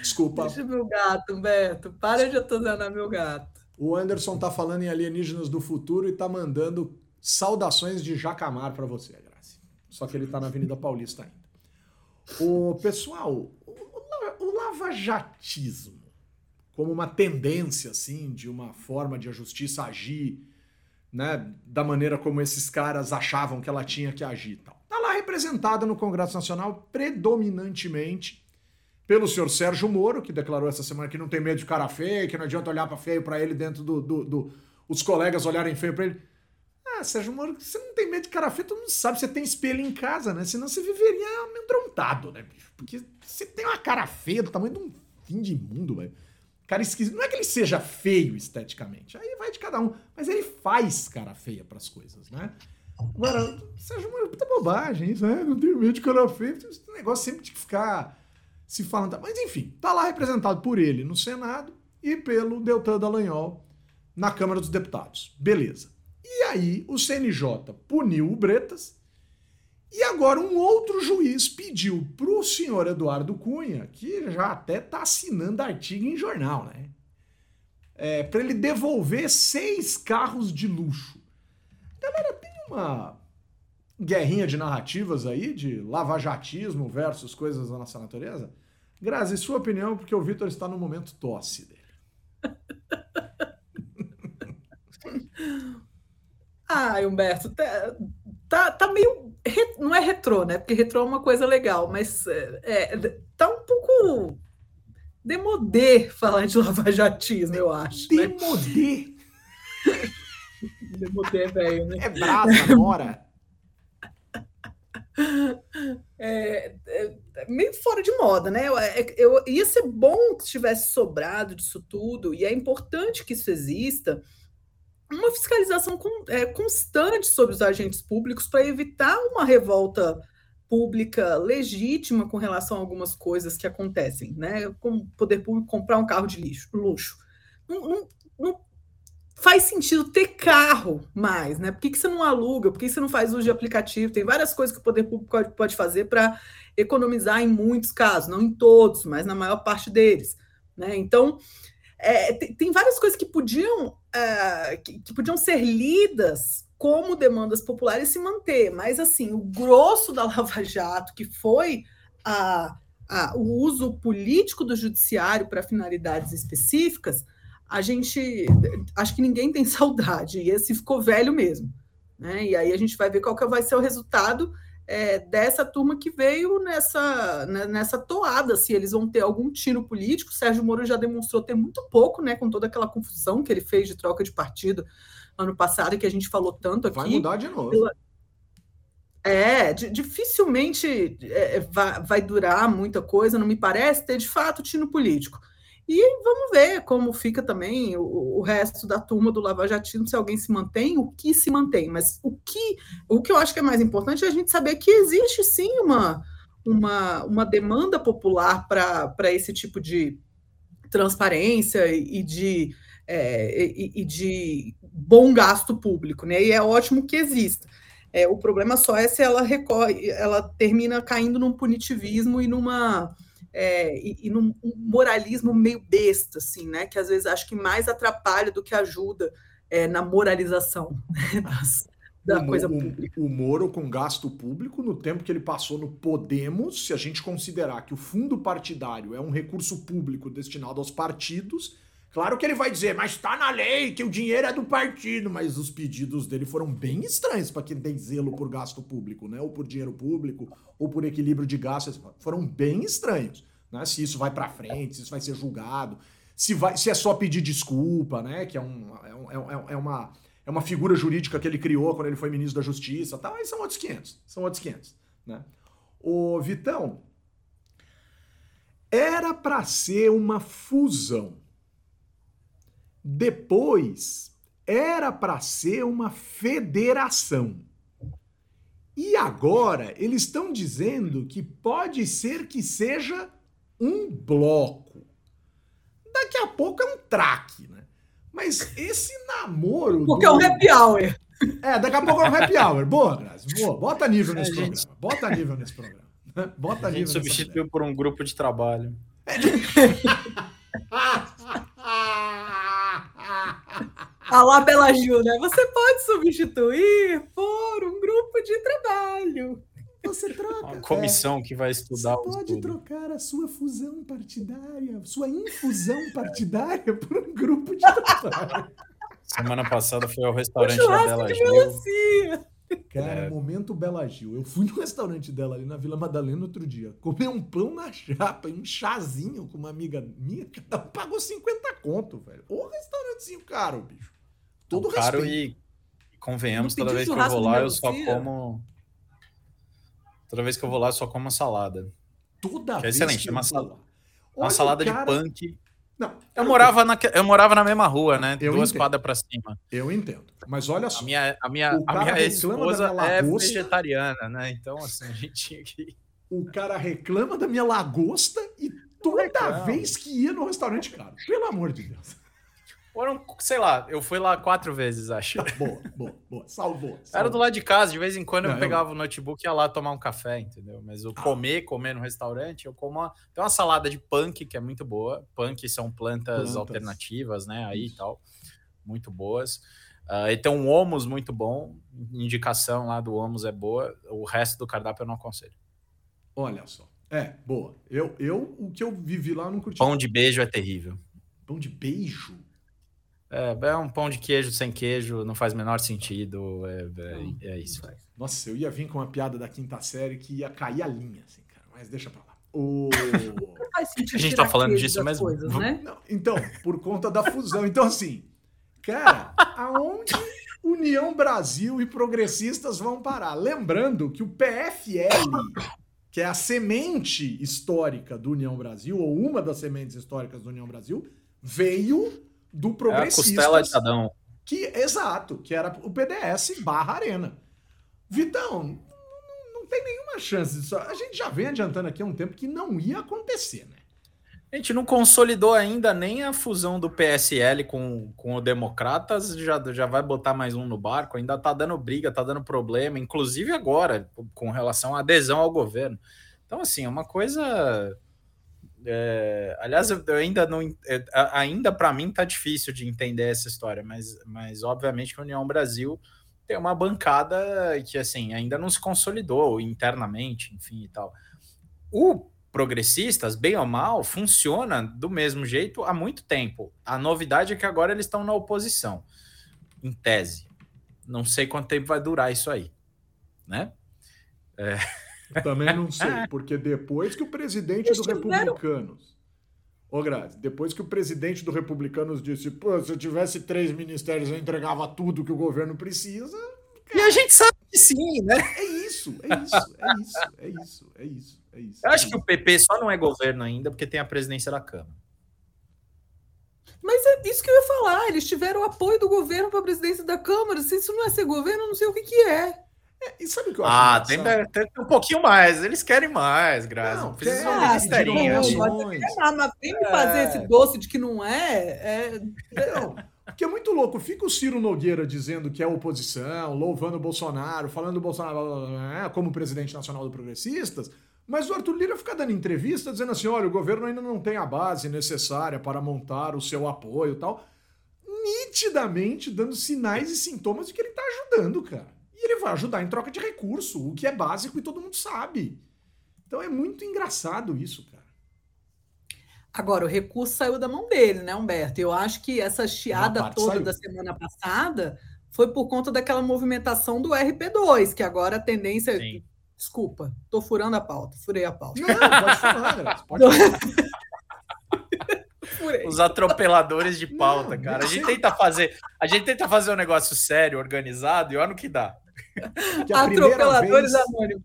Desculpa. Deixa meu gato, Beto. Para de atosanar meu gato. O Anderson tá falando em alienígenas do futuro e tá mandando saudações de Jacamar para você, Grazi. Só que ele tá na Avenida Paulista ainda. O pessoal, o, o lavajatismo, como uma tendência assim de uma forma de a justiça agir, né, da maneira como esses caras achavam que ela tinha que agir, tal. Tá lá representada no Congresso Nacional predominantemente pelo senhor Sérgio Moro, que declarou essa semana que não tem medo de cara feio, que não adianta olhar para feio para ele dentro do, do, do, os colegas olharem feio para ele. Ah, Sérgio Moro, você não tem medo de cara feio, tu não sabe, você tem espelho em casa, né? Senão você viveria amedrontado, né, bicho? Porque você tem uma cara feia do tamanho de um fim de mundo, velho. Cara esquisito. Não é que ele seja feio esteticamente, aí vai de cada um, mas ele faz cara feia para as coisas, né? Agora, Sérgio Moro, puta bobagem isso, né? Não tenho medo de cara feio. Esse negócio sempre de ficar se falando. Mas enfim, tá lá representado por ele no Senado e pelo Deltan Dallagnol na Câmara dos Deputados. Beleza. E aí o CNJ puniu o Bretas e agora um outro juiz pediu pro senhor Eduardo Cunha, que já até tá assinando artigo em jornal, né? É, para ele devolver seis carros de luxo. Galera, tem uma guerrinha de narrativas aí, de lavajatismo versus coisas da nossa natureza? Grazi, sua opinião, porque o Vitor está no momento tosse dele. *laughs* ah, Humberto, tá, tá, tá, meio. Não é retrô, né? Porque retrô é uma coisa legal, mas é, é tá um pouco demodê falar de *laughs* lavajatismo, eu acho. Demodê? Né? *laughs* demodê é velho, né? É brasa, mora. *laughs* É, é, é, meio fora de moda, né? Eu, é, eu, ia ser bom que tivesse sobrado disso tudo, e é importante que isso exista, uma fiscalização com, é, constante sobre os agentes públicos para evitar uma revolta pública legítima com relação a algumas coisas que acontecem, né? Como poder público comprar um carro de lixo, luxo. Não, não, não faz sentido ter carro mais, né? Por que, que você não aluga? Por que você não faz uso de aplicativo? Tem várias coisas que o poder público pode fazer para economizar em muitos casos, não em todos, mas na maior parte deles. Né? Então, é, tem, tem, várias coisas que podiam, é, que, que podiam ser lidas como demandas populares se manter, mas assim, o grosso da *laughs* Lava Jato, que foi a, a, o uso político do judiciário para finalidades específicas, a gente acho que ninguém tem *laughs* saudade, e esse ficou velho mesmo. Né? E aí a gente vai ver qual que vai ser o resultado é, dessa turma que veio nessa, né, nessa toada, se eles vão ter algum tiro político. O Sérgio Moro já demonstrou ter muito pouco, né, com toda aquela confusão que ele fez de troca de partido ano passado, que a gente falou tanto aqui. Vai mudar de novo. É, dificilmente é, vai, vai durar muita coisa, não me parece ter de fato tino político. E vamos ver como fica também o, o, resto da turma do Lava Jatismo, se alguém se mantém, o que se mantém. Mas o que, o que eu acho que é mais importante é a gente saber que existe sim uma, uma, uma demanda popular para esse tipo de transparência e de, é, e, e, de bom gasto público, né? E é ótimo que exista. É, o problema só é se ela recorre, ela termina caindo num punitivismo e numa é, e, e num um moralismo meio besta, assim, né? Que às vezes acho que mais atrapalha do que ajuda é, na moralização né, *laughs* das, da o, coisa o, pública. O Moro com gasto público, no tempo que ele passou no Podemos, se a gente considerar que o fundo partidário é um recurso público destinado aos partidos, claro que ele vai dizer, mas está na lei que o dinheiro é do partido, mas os pedidos dele foram bem estranhos para quem tem zelo por gasto público, né? Ou por dinheiro público, ou por equilíbrio de gastos, foram bem estranhos, né? Se isso vai para frente, se isso vai ser julgado, se, vai, se é só pedir desculpa, né? Que é, um, é, um, é, é uma é uma figura jurídica que ele criou quando ele foi ministro da Justiça, tal, aí são outros 500, são outros 500, né? O Vitão, era para ser uma fusão. Depois, era para ser uma federação. E agora, eles estão dizendo que pode ser que seja um bloco. Daqui a pouco é um traque, né? Mas esse namoro. Porque do... é um happy hour. É, daqui a pouco é um happy hour. Boa, Grazi. Boa. Bota nível nesse programa. Gente... Bota nível nesse programa. Bota a gente substituiu por um grupo de trabalho. *laughs* Alá Bela Gil, né? Você pode substituir por um grupo de trabalho. Você troca. Uma comissão é, que vai estudar Você pode trocar a sua fusão partidária, sua infusão partidária *laughs* por um grupo de trabalho. Semana passada foi ao restaurante da Bela de Gil. Melancia. Cara, é. momento Bela Gil. Eu fui no restaurante dela ali na Vila Madalena outro dia. Comer um pão na chapa e um chazinho com uma amiga minha. Cada um pagou 50 conto, velho. Ô restaurantezinho caro, bicho. Todo caro respeito. e convenhamos, toda vez que eu vou lá, eu só como Toda vez que eu vou lá, eu só como uma salada. Toda que é excelente. Que uma, sal... uma salada cara... de punk. Não, eu, morava na, eu morava na mesma rua, né? Eu Duas entendo. quadras para cima. Eu entendo. Mas olha só. A minha, a minha, a minha esposa é vegetariana, né? Então, assim, a gente tinha que. O cara reclama da minha lagosta e toda vez que ia no restaurante, cara. Pelo amor de Deus. Foram, sei lá, eu fui lá quatro vezes, acho. boa, boa, boa. Salvou, salvou. *laughs* Era do lado de casa, de vez em quando eu pegava eu... o notebook e ia lá tomar um café, entendeu? Mas eu ah. comer, comer no restaurante, eu como uma... Tem uma salada de punk que é muito boa. Punk são plantas, plantas. alternativas, né? Aí e tal. Muito boas. Uh, e tem um Omos muito bom. Indicação lá do Omos é boa. O resto do cardápio eu não aconselho. Olha só. É, boa. Eu, eu o que eu vivi lá não curti. Pão de beijo é terrível. Pão de beijo? É, é um pão de queijo sem queijo, não faz o menor sentido. É, é, é, isso. Nossa, eu ia vir com uma piada da quinta série que ia cair a linha, assim, cara. Mas deixa pra lá. O... a gente tá falando disso mesmo. Coisas, né? Não, então, por conta da fusão. Então, assim, cara, aonde União Brasil e progressistas vão parar? Lembrando que o PFL, que é a semente histórica do União Brasil, ou uma das sementes históricas do União Brasil, veio do progressista. É a costela de Adão. Que, exato, que era o PDS barra Arena. Vitão, não, tem nenhuma chance disso. A gente já vem adiantando aqui há um tempo que não ia acontecer, né? A gente não consolidou ainda nem a fusão do PSL com, com o Democratas, já, já vai botar mais um no barco, ainda tá dando briga, tá dando problema, inclusive agora, com relação à adesão ao governo. Então, assim, é uma coisa é, aliás, eu ainda não. É, ainda para mim tá difícil de entender essa história, mas, mas obviamente que a União Brasil tem uma bancada que assim ainda não se consolidou internamente, enfim e tal. O progressistas, bem ou mal, funciona do mesmo jeito há muito tempo. A novidade é que agora eles estão na oposição, em tese. Não sei quanto tempo vai durar isso aí, né? É. Também não sei, porque depois que o presidente do Republicanos. Ô, Grazi, depois que o presidente do Republicanos disse, pô, se eu tivesse três ministérios, eu entregava tudo que o governo precisa. Cara... E a gente sabe que sim, né? É isso, é isso, é isso, é isso, é isso, é isso. Eu acho que o PP só não é governo ainda porque tem a presidência da Câmara. Mas é isso que eu ia falar. Eles tiveram o apoio do governo para a presidência da Câmara. Se isso não é ser governo, eu não sei o que, que é. É, e sabe o que eu acho? Ah, tem, tem, um pouquinho mais. Eles querem mais, Graça. Não, precisa um ministerinho. Mas vem me fazer é. esse doce de que não é. é... Não, porque é muito louco. Fica o Ciro Nogueira dizendo que é oposição, louvando o Bolsonaro, falando do Bolsonaro como presidente nacional do Progressistas, Mas o Arthur Lira fica dando entrevista dizendo assim: olha, o governo ainda não tem a base necessária para montar o seu apoio e tal. Nitidamente dando sinais e sintomas de que ele está ajudando, cara. E ele vai ajudar em troca de recurso, o que é básico e todo mundo sabe. Então é muito engraçado isso, cara. Agora, o recurso saiu da mão dele, né, Humberto? Eu acho que essa chiada toda saiu. da semana passada foi por conta daquela movimentação do RP2, que agora a tendência. Sim. Desculpa, tô furando a pauta, furei a pauta. Não, pode furar, *laughs* pode *laughs* Os atropeladores de pauta, não, cara. A gente tenta fazer, a gente tenta fazer um negócio sério, organizado, e olha no que dá. *laughs* Que Atropeladores vez, anônimos.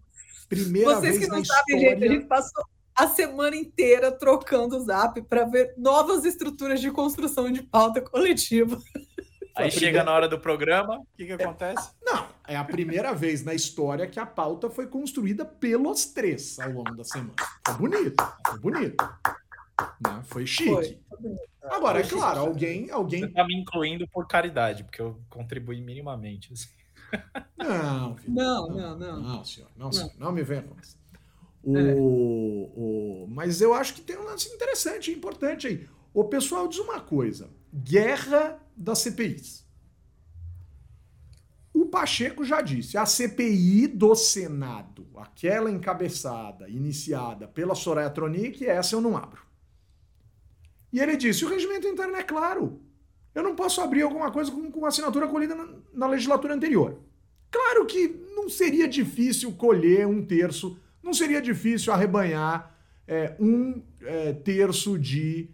Primeira Vocês vez que não sabem, história... gente, a gente passou a semana inteira trocando o zap para ver novas estruturas de construção de pauta coletiva. *laughs* Aí chega na hora do programa, o que, que acontece? É, *laughs* não, é a primeira vez na história que a pauta foi construída pelos três ao longo da semana. Foi bonito, foi bonito. Né? Foi chique. Foi, foi Agora, foi é claro, chique. alguém. alguém... Você tá me incluindo por caridade, porque eu contribuí minimamente. Assim. Não, filho, não, não, não, não. senhor, não, senhor, não me venha com isso. O, é. o, mas eu acho que tem um lance interessante, importante aí. O pessoal diz uma coisa: guerra das CPIs. O Pacheco já disse, a CPI do Senado, aquela encabeçada, iniciada pela Soraya Tronic, essa eu não abro. E ele disse, o regimento interno é claro. Eu não posso abrir alguma coisa com, com assinatura colhida na, na legislatura anterior. Claro que não seria difícil colher um terço, não seria difícil arrebanhar é, um é, terço de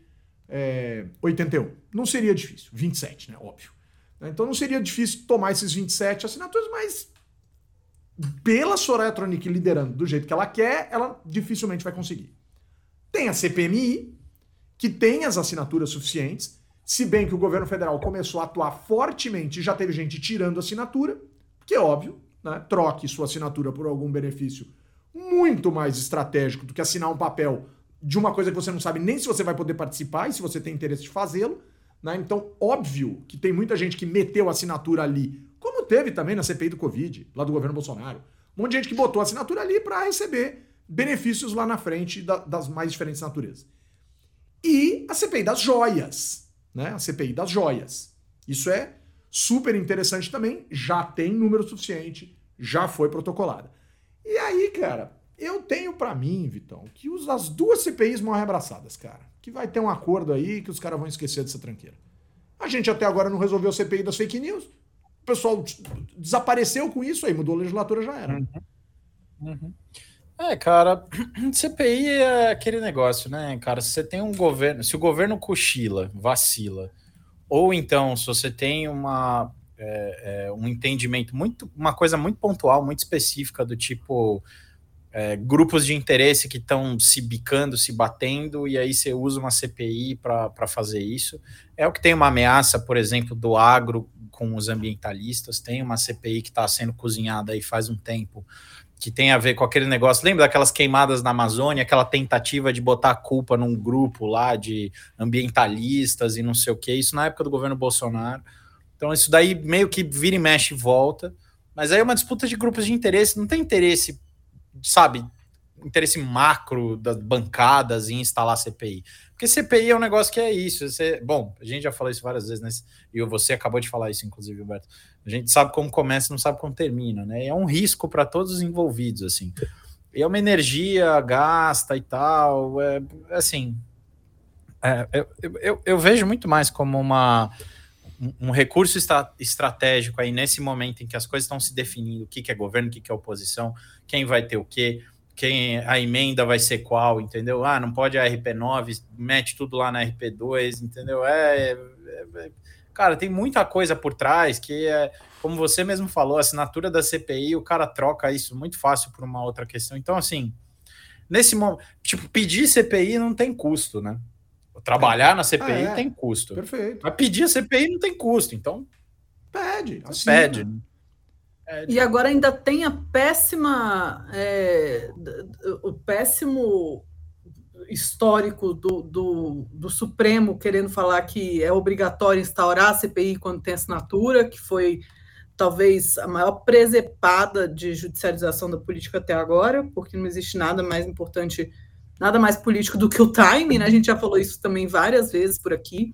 é, 81. Não seria difícil. 27, né? Óbvio. Então não seria difícil tomar esses 27 assinaturas, mas pela Soraya Tronic liderando do jeito que ela quer, ela dificilmente vai conseguir. Tem a CPMI, que tem as assinaturas suficientes, se bem que o governo federal começou a atuar fortemente já teve gente tirando assinatura, que é óbvio, né? troque sua assinatura por algum benefício muito mais estratégico do que assinar um papel de uma coisa que você não sabe nem se você vai poder participar e se você tem interesse de fazê-lo. Né? Então, óbvio que tem muita gente que meteu assinatura ali, como teve também na CPI do Covid, lá do governo Bolsonaro. Um monte de gente que botou assinatura ali para receber benefícios lá na frente da, das mais diferentes naturezas. E a CPI das joias, né? A CPI das joias. Isso é super interessante também, já tem número suficiente, já foi protocolada. E aí, cara, eu tenho para mim, Vitão, que as duas CPIs morrem abraçadas, cara. Que vai ter um acordo aí que os caras vão esquecer dessa tranqueira. A gente até agora não resolveu a CPI das fake news. O pessoal desapareceu com isso aí, mudou a legislatura, já era. Uhum. Uhum. É, cara, *clears throat* CPI é aquele negócio, né, cara? Se você tem um governo, se o governo cochila, vacila, ou então se você tem uma é, é, um entendimento muito, uma coisa muito pontual, muito específica do tipo é, grupos de interesse que estão se bicando, se batendo, e aí você usa uma CPI para fazer isso. É o que tem uma ameaça, por exemplo, do agro com os ambientalistas, tem uma CPI que está sendo cozinhada aí faz um tempo, que tem a ver com aquele negócio, lembra daquelas queimadas na Amazônia, aquela tentativa de botar a culpa num grupo lá de ambientalistas e não sei o que, isso na época do governo Bolsonaro. Então isso daí meio que vira e mexe e volta, mas aí é uma disputa de grupos de interesse, não tem interesse sabe, interesse macro das bancadas em instalar CPI. Porque CPI é um negócio que é isso. Você, bom, a gente já falou isso várias vezes, né? E você acabou de falar isso, inclusive, Roberto. A gente sabe como começa, não sabe como termina, né? É um risco para todos os envolvidos, assim. E é uma energia gasta e tal. É, assim, é, eu, eu, eu, vejo muito mais como uma um recurso estratégico aí nesse momento em que as coisas estão se definindo, o que, que é governo, o que, que é oposição, quem vai ter o quê, quem a emenda vai ser qual, entendeu? Ah, não pode a RP9, mete tudo lá na RP2, entendeu? É, é, é, cara, tem muita coisa por trás que é, como você mesmo falou, a assinatura da CPI, o cara troca isso muito fácil por uma outra questão. Então, assim, nesse momento, tipo, pedir CPI não tem custo, né? Trabalhar na CPI ah, é. tem custo. Perfeito. Mas pedir a CPI não tem custo, então. Pede. Pede. E agora ainda tem a péssima. É, o péssimo histórico do, do, do, Supremo querendo falar que é obrigatório instaurar a CPI quando tem assinatura, que foi talvez a maior presepada de judicialização da política até agora, porque não existe nada mais importante, nada mais político do que o time, né? A gente já falou isso também várias vezes por aqui.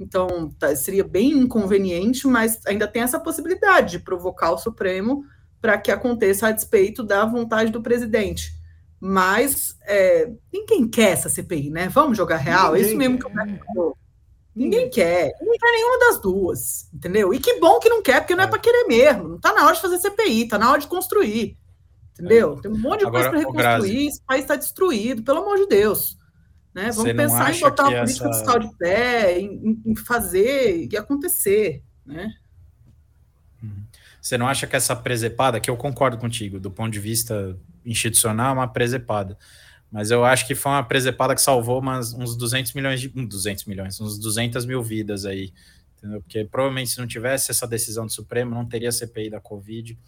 Então, tá, seria bem inconveniente, mas ainda tem essa possibilidade de provocar o Supremo para que aconteça a despeito da vontade do presidente. Mas é, ninguém quer essa CPI, né? Vamos jogar real? Ninguém é isso mesmo que eu quero. Ninguém quer. Ninguém quer nenhuma das duas, entendeu? E que bom que não quer, porque não é, é para querer mesmo. Não está na hora de fazer CPI, está na hora de construir. Entendeu? É. Tem um monte de Agora, coisa para reconstruir, esse país está destruído, pelo amor de Deus. Né? Vamos pensar em botar uma política essa... fiscal de pé, em, em, fazer e acontecer. Né? Uhum. Você não acha que essa presepada, que eu concordo contigo, do ponto de vista institucional, é uma presepada. Mas eu acho que foi uma presepada que salvou umas, uns 200 milhões de. 200 milhões, uns 200 mil vidas aí. Entendeu? Porque provavelmente se não tivesse essa decisão do Supremo, não teria CPI da Covid.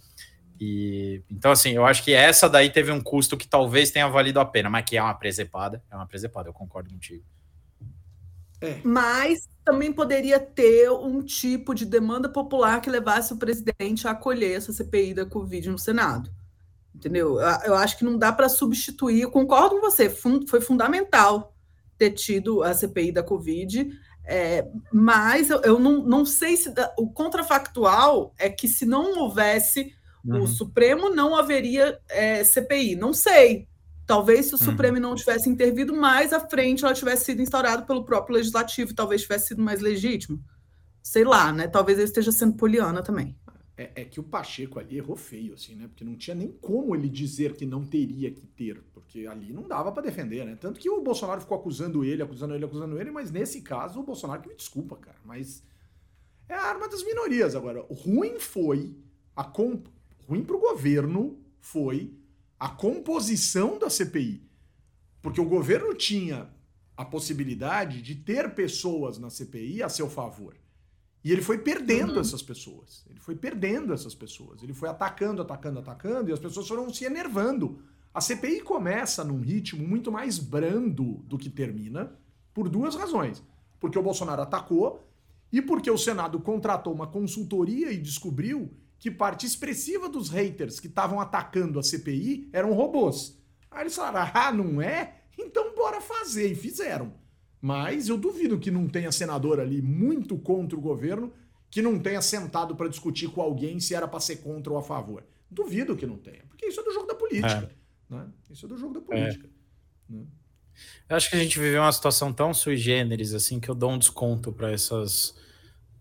E, então, assim, eu acho que essa daí teve um custo que talvez tenha valido a pena, mas que é uma presepada. É uma presepada, eu concordo contigo. É. Mas também poderia ter um tipo de demanda popular que levasse o presidente a acolher essa CPI da Covid no Senado entendeu? Eu acho que não dá para substituir. Eu concordo com você, foi fundamental ter tido a CPI da Covid, é, mas eu, eu, não, não sei se da, o contrafactual é que se não houvesse uhum. o Supremo, não haveria é, CPI. Não sei. Talvez se o uhum. Supremo não tivesse intervido mais à frente, ela tivesse sido instaurada pelo próprio Legislativo, talvez tivesse sido mais legítimo. Sei lá, né? Talvez ele esteja sendo poliana também. É, é, que o Pacheco ali errou feio, assim, né? Porque não tinha nem como ele dizer que não teria que ter, porque ali não dava para defender, né? Tanto que o Bolsonaro ficou acusando ele, acusando ele, acusando ele, mas nesse caso o Bolsonaro que me desculpa, cara, mas é a arma das minorias. Agora, ruim foi a comp... ruim pro governo foi a composição da CPI. Porque o governo tinha a possibilidade de ter pessoas na CPI a seu favor. E ele foi perdendo uhum. essas pessoas. Ele foi perdendo essas pessoas. Ele foi atacando, atacando, atacando, e as pessoas foram se enervando. A CPI começa num ritmo muito mais brando do que termina, por duas razões. Porque o Bolsonaro atacou e porque o Senado contratou uma consultoria e descobriu que parte expressiva dos haters que estavam atacando a CPI eram robôs. Aí eles falaram: ah, não é? Então bora fazer. E fizeram. Mas eu duvido que não tenha senador ali muito contra o governo que não tenha sentado para discutir com alguém se era para ser contra ou a favor. Duvido que não tenha, porque isso é do jogo da política. É. Né? Isso é do jogo da política. É. Né? Eu acho que a gente viveu uma situação tão sui generis assim que eu dou um desconto para essas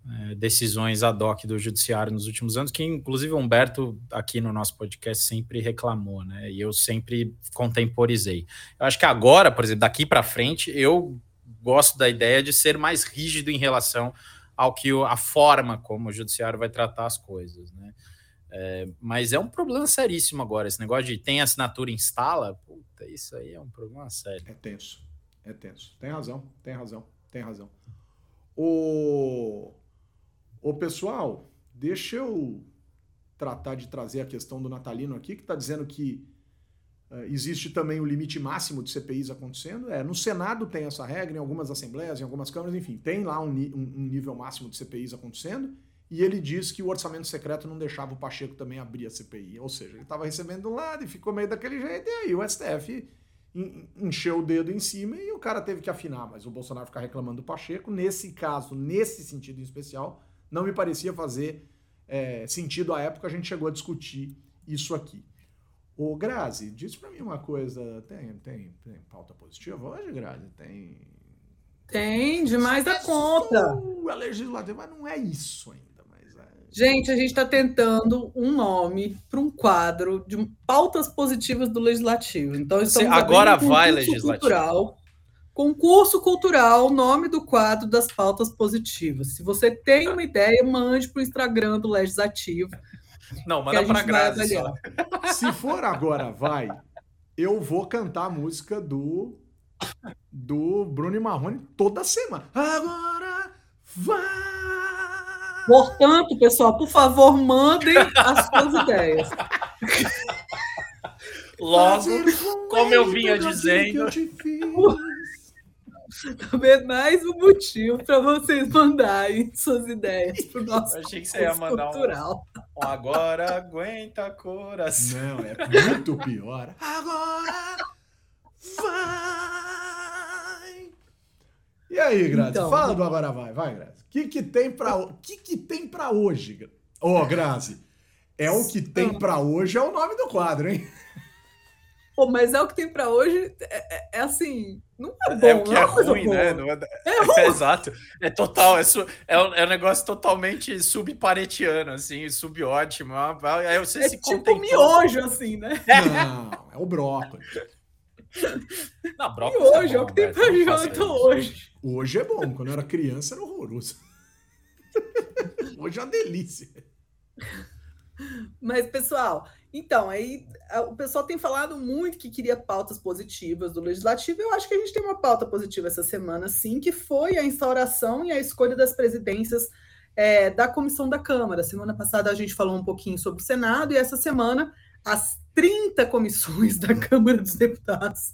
é, decisões ad hoc do judiciário nos últimos anos, que inclusive o Humberto aqui no nosso podcast sempre reclamou, né? E eu sempre contemporizei. Eu acho que agora, por exemplo, daqui para frente, eu gosto da ideia de ser mais rígido em relação ao que a forma como o judiciário vai tratar as coisas, né? É, mas é um problema seríssimo agora. Esse negócio de tem assinatura instala, puta, isso aí é um problema sério. É tenso, é tenso. Tem razão, tem razão, tem razão. O, o pessoal, deixa eu tratar de trazer a questão do Natalino aqui, que está dizendo que Uh, existe também o limite máximo de CPIs acontecendo. É, no Senado tem essa regra, em algumas assembleias, em algumas câmaras, enfim, tem lá um, um, um, nível máximo de CPIs acontecendo. E ele diz que o orçamento secreto não deixava o Pacheco também abrir a CPI. Ou seja, ele estava recebendo um lado e ficou meio daquele jeito, e aí o STF encheu o dedo em cima e o cara teve que afinar. Mas o Bolsonaro ficar reclamando do Pacheco, nesse caso, nesse sentido em especial, não me parecia fazer é, sentido à época, a gente chegou a discutir isso aqui. Ô, Grazi, diz para mim uma coisa. Tem, tem, tem pauta positiva hoje, Grazi? Tem. Tem, demais da conta. A legislativa, mas não é isso ainda. Mas é... Gente, a gente está tentando um nome para um quadro de pautas positivas do legislativo. Então, estamos agora vai legislativo. Cultural, concurso cultural, nome do quadro das pautas positivas. Se você tem uma ideia, mande para o Instagram do Legislativo. Não, manda pra Grazi. Se for agora, vai. Eu vou cantar a música do do Bruno e Marrone toda semana. Agora vai. Portanto, pessoal, por favor, mandem as suas ideias. Logo, como eu vinha dizendo. Talvez mais um motivo para vocês mandarem suas ideias para o nosso Eu achei que você ia mandar cultural. Um, um agora aguenta coração. Não, é muito pior. Agora vai. E aí, Grazi? Então, fala do agora vai, vai, Grazi. O que que tem para o que que tem para hoje? Ô, oh, Grazi, é o que tem para hoje é o nome do quadro, hein? Pô, mas é o que tem para hoje, é, é, é, assim, não é bom. É o que é, é ruim, né? É, é, ruim. *laughs* exato. É total, é, su, é, um, é um negócio totalmente subparetiano, assim, subótimo. Aí você é se tipo contentou. miojo, assim, né? Não, é o brócolis. *laughs* Não, brócolis hoje é, bom, é o que tem pra janta hoje. Hoje é bom, quando eu era criança era horroroso. *laughs* Hoje é uma delícia. Mas, pessoal, então, aí o pessoal tem falado muito que queria pautas positivas do legislativo. Eu acho que a gente tem uma pauta positiva essa semana, sim, que foi a instauração e a escolha das presidências é, da comissão da Câmara. Semana passada a gente falou um pouquinho sobre o Senado, e essa semana as 30 comissões da Câmara dos Deputados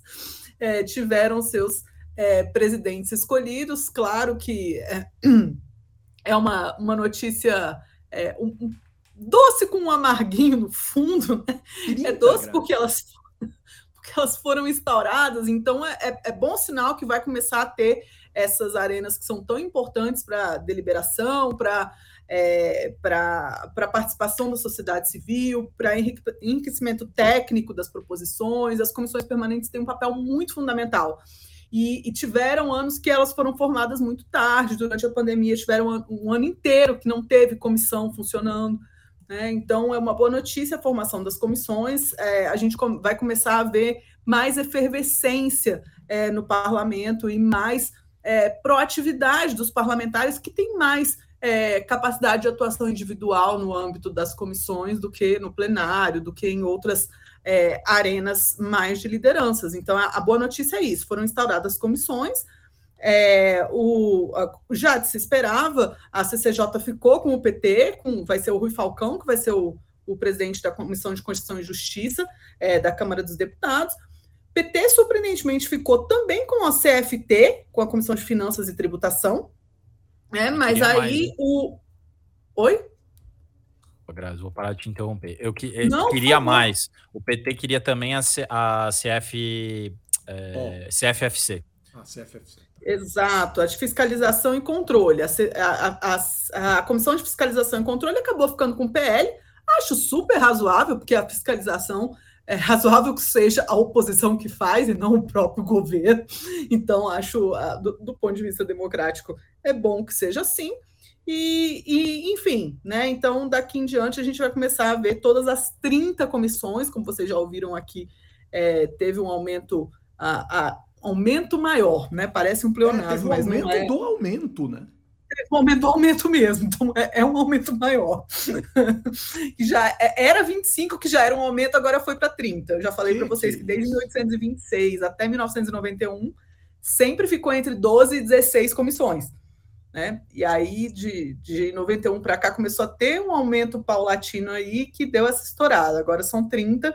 é, tiveram seus é, presidentes escolhidos. Claro que é, *clears throat* é uma, uma notícia é, um, doce com um amarguinho no fundo, né? É doce porque elas, *laughs* porque elas foram instauradas, então é, é, é bom sinal que vai começar a ter essas arenas que são tão importantes para deliberação, para é, para participação da sociedade civil, para enriquecimento técnico das proposições. As comissões permanentes têm um papel muito fundamental. E, e, tiveram anos que elas foram formadas muito tarde, durante a pandemia, tiveram um ano inteiro que não teve comissão funcionando. Né? Então, é uma boa notícia a formação das comissões. É, a gente vai começar a ver mais efervescência é, no parlamento e mais é, proatividade dos parlamentares que têm mais é, capacidade de atuação individual no âmbito das comissões do que no plenário, do que em outras é, arenas mais de lideranças. Então, a, a boa notícia é isso: foram instauradas comissões é, o, já se esperava, a CCJ ficou com o PT, com, vai ser o Rui Falcão, que vai ser o, o presidente da Comissão de Constituição e Justiça é, da Câmara dos Deputados. PT, surpreendentemente, ficou também com a CFT, com a Comissão de Finanças e Tributação, né? mas aí mais, o. Oi? Grazi, vou parar de te interromper. Eu, que, eu Não, queria mais. O PT queria também a, C, a CF, é, oh. CFFC. A CFFC. Exato, a de fiscalização e controle. A, a, a, a, Comissão de Fiscalização e Controle acabou ficando com o PL. Acho super razoável, porque a fiscalização é razoável que seja a oposição que faz e não o próprio governo. Então, acho, do, do ponto de vista democrático, é bom que seja assim. E, e, enfim, né? Então, daqui em diante, a gente vai começar a ver todas as 30 comissões, como vocês já ouviram aqui, é, teve um aumento. A, a, aumento maior, né? Parece um pleonasmo, é, mas aumento não é. do aumento, né? É um aumento do aumento mesmo, então é, é um aumento maior. *laughs* já é, era 25, que já era um aumento, agora foi para 30. Eu já falei para vocês que desde 1826 até 1991 sempre ficou entre 12 e 16 comissões. Né? E aí, de, de 91 para cá, começou a ter um aumento paulatino aí que deu essa estourada. Agora são 30.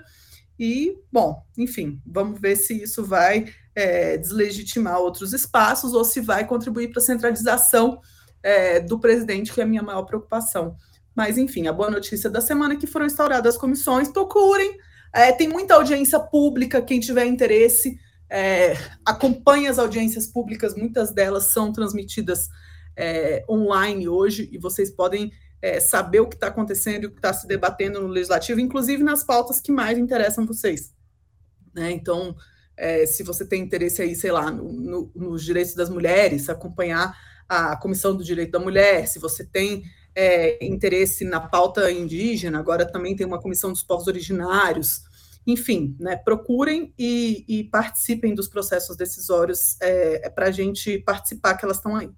E, bom, enfim, vamos ver se isso vai é, deslegitimar outros espaços ou se vai contribuir para a centralização é, do presidente, que é a minha maior preocupação. Mas, enfim, a boa notícia da semana é que foram instauradas as comissões. Procurem, é, tem muita audiência pública, quem tiver interesse, é, acompanhe as audiências públicas, muitas delas são transmitidas é, online hoje, e vocês podem é, saber o que está acontecendo e o que está se debatendo no legislativo, inclusive nas pautas que mais interessam vocês. Né? Então, é, se você tem interesse aí, sei lá, no, no, nos direitos das mulheres, acompanhar a Comissão do Direito da Mulher, se você tem é, interesse na pauta indígena, agora também tem uma comissão dos povos originários, enfim, né, procurem e, e, participem dos processos decisórios é, é para a gente participar que elas estão aí.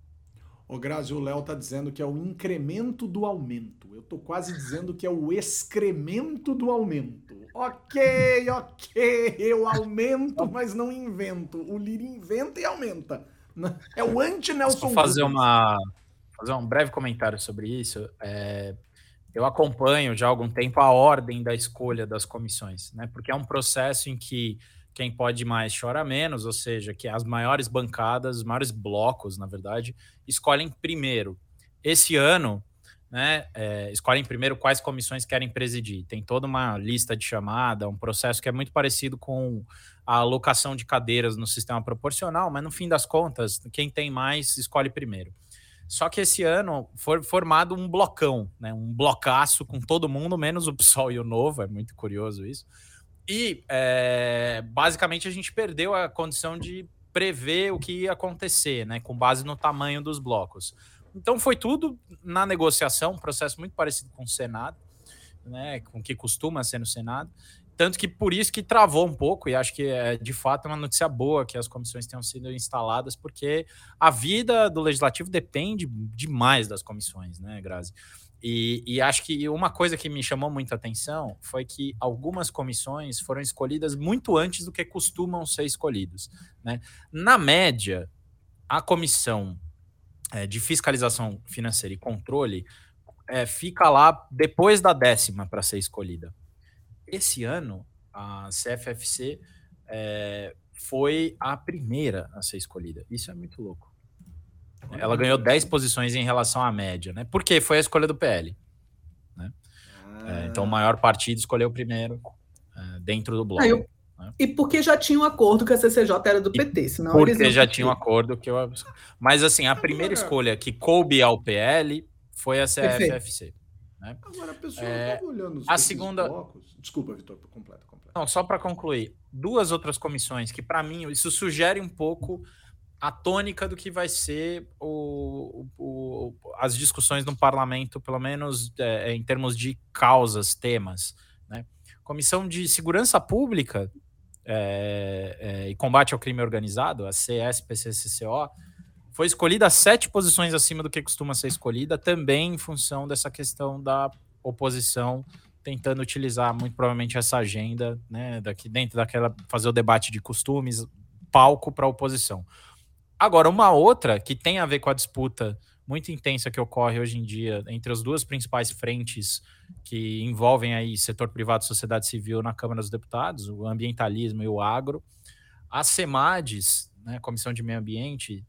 O Grazi, o Léo tá dizendo que é o incremento do aumento. Eu tô quase dizendo que é o excremento do aumento. Ok, ok, eu aumento, mas não invento. O Lira inventa e aumenta. É o anti-Nelson. Vou fazer uma fazer um breve comentário sobre isso. É, eu acompanho já há algum tempo a ordem da escolha das comissões, né? Porque é um processo em que quem pode mais chora menos, ou seja, que as maiores bancadas, os maiores blocos, na verdade, escolhem primeiro. Esse ano, né, é, escolhem primeiro quais comissões querem presidir. Tem toda uma lista de chamada, um processo que é muito parecido com a alocação de cadeiras no sistema proporcional, mas no fim das contas, quem tem mais escolhe primeiro. Só que esse ano foi formado um blocão, né, um blocaço com todo mundo, menos o PSOL e o Novo, é muito curioso isso. E é, basicamente a gente perdeu a condição de prever o que ia acontecer, né, com base no tamanho dos blocos. Então foi tudo na negociação, um processo muito parecido com o Senado, né, com o que costuma ser no Senado. Tanto que por isso que travou um pouco, e acho que é de fato uma notícia boa que as comissões tenham sido instaladas, porque a vida do legislativo depende demais das comissões, né, Grazi? E, e, acho que uma coisa que me chamou muita atenção foi que algumas comissões foram escolhidas muito antes do que costumam ser escolhidos. Né? Na média, a comissão é, de fiscalização financeira e controle é, fica lá depois da décima para ser escolhida. Esse ano, a CFFC é, foi a primeira a ser escolhida. Isso é muito louco. Ela ganhou 10 posições em relação à média, né? Porque foi a escolha do PL. Né? Ah. É, então o maior partido escolheu primeiro é, dentro do bloco. Ah, eu... né? E porque já tinha um acordo que a CCJ era do PT, senão Porque já tinha um acordo que eu. Mas assim, a primeira escolha que coube ao PL foi a CFFC. Né? Agora, a pessoa é, olhando os a segunda... blocos. Desculpa, Vitor, completo, completo. Não, só para concluir. Duas outras comissões que, para mim, isso sugere um pouco a tônica do que vai ser o, o, as discussões no parlamento, pelo menos é, em termos de causas, temas. Né? Comissão de Segurança Pública é, é, e Combate ao Crime Organizado, a CSPCCCO, foi escolhida sete posições acima do que costuma ser escolhida, também em função dessa questão da oposição tentando utilizar muito provavelmente essa agenda, né, daqui dentro daquela fazer o debate de costumes, palco para a oposição. Agora, uma outra que tem a ver com a disputa muito intensa que ocorre hoje em dia entre as duas principais frentes que envolvem aí setor privado e sociedade civil na Câmara dos Deputados, o ambientalismo e o agro. A CEMADES, né, Comissão de Meio Ambiente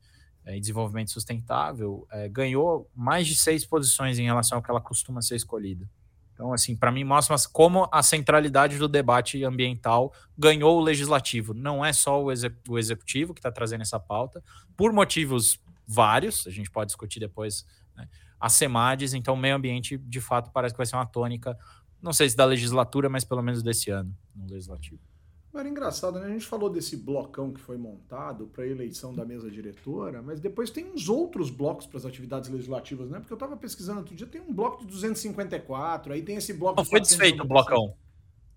e Desenvolvimento Sustentável, é, ganhou mais de seis posições em relação ao que ela costuma ser escolhida. Então, assim, para mim mostra como a centralidade do debate ambiental ganhou o legislativo. Não é só o, o executivo que está trazendo essa pauta, por motivos vários, a gente pode discutir depois, né? a SEMADES, então meio ambiente, de fato, parece que vai ser uma tônica, não sei se da legislatura, mas pelo menos desse ano, no legislativo. Era engraçado, né? A gente falou desse blocão que foi montado para a eleição da mesa diretora, mas depois tem uns outros blocos para as atividades legislativas, né? Porque eu estava pesquisando outro dia, tem um bloco de 254, aí tem esse bloco. Não, foi desfeito o blocão.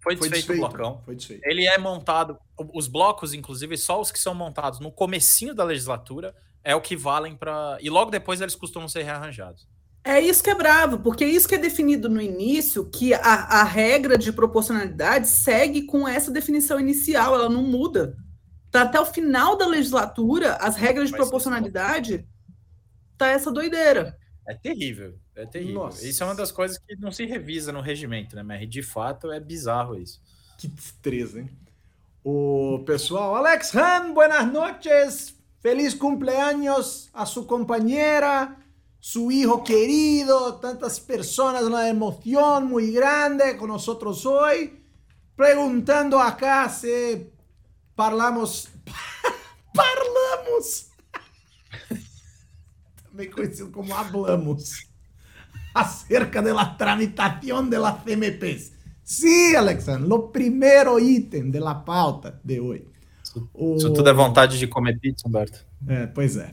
Foi desfeito, foi desfeito, o blocão. Foi desfeito. Ele é montado, os blocos, inclusive, só os que são montados no comecinho da legislatura é o que valem para. E logo depois eles costumam ser rearranjados. É isso que é bravo, porque é isso que é definido no início, que a, a regra de proporcionalidade segue com essa definição inicial, ela não muda. Tá até o final da legislatura, as regras de proporcionalidade, tá essa doideira. É terrível, é terrível. Nossa. Isso é uma das coisas que não se revisa no regimento, né, mas de fato é bizarro isso. Que destreza, hein? O pessoal, Alex Han, buenas noches, feliz cumpleaños a sua companheira su hijo querido, tantas personas, una emoción muy grande con nosotros hoy, preguntando acá si parlamos, *laughs* parlamos, *laughs* también conocido como hablamos, acerca de la tramitación de las CMPs. Sí, Alexandre, lo primero ítem de la pauta de hoy. Isso, o... isso tudo é vontade de comer pizza, Humberto. É, pois é.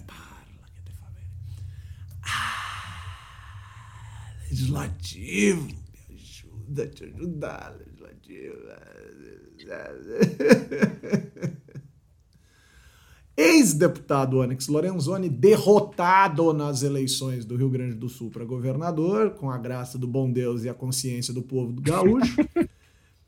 Legislativo, me ajuda, te ajudar, legislativo. Ex-deputado Onyx Lorenzoni, derrotado nas eleições do Rio Grande do Sul para governador, com a graça do bom Deus e a consciência do povo do gaúcho,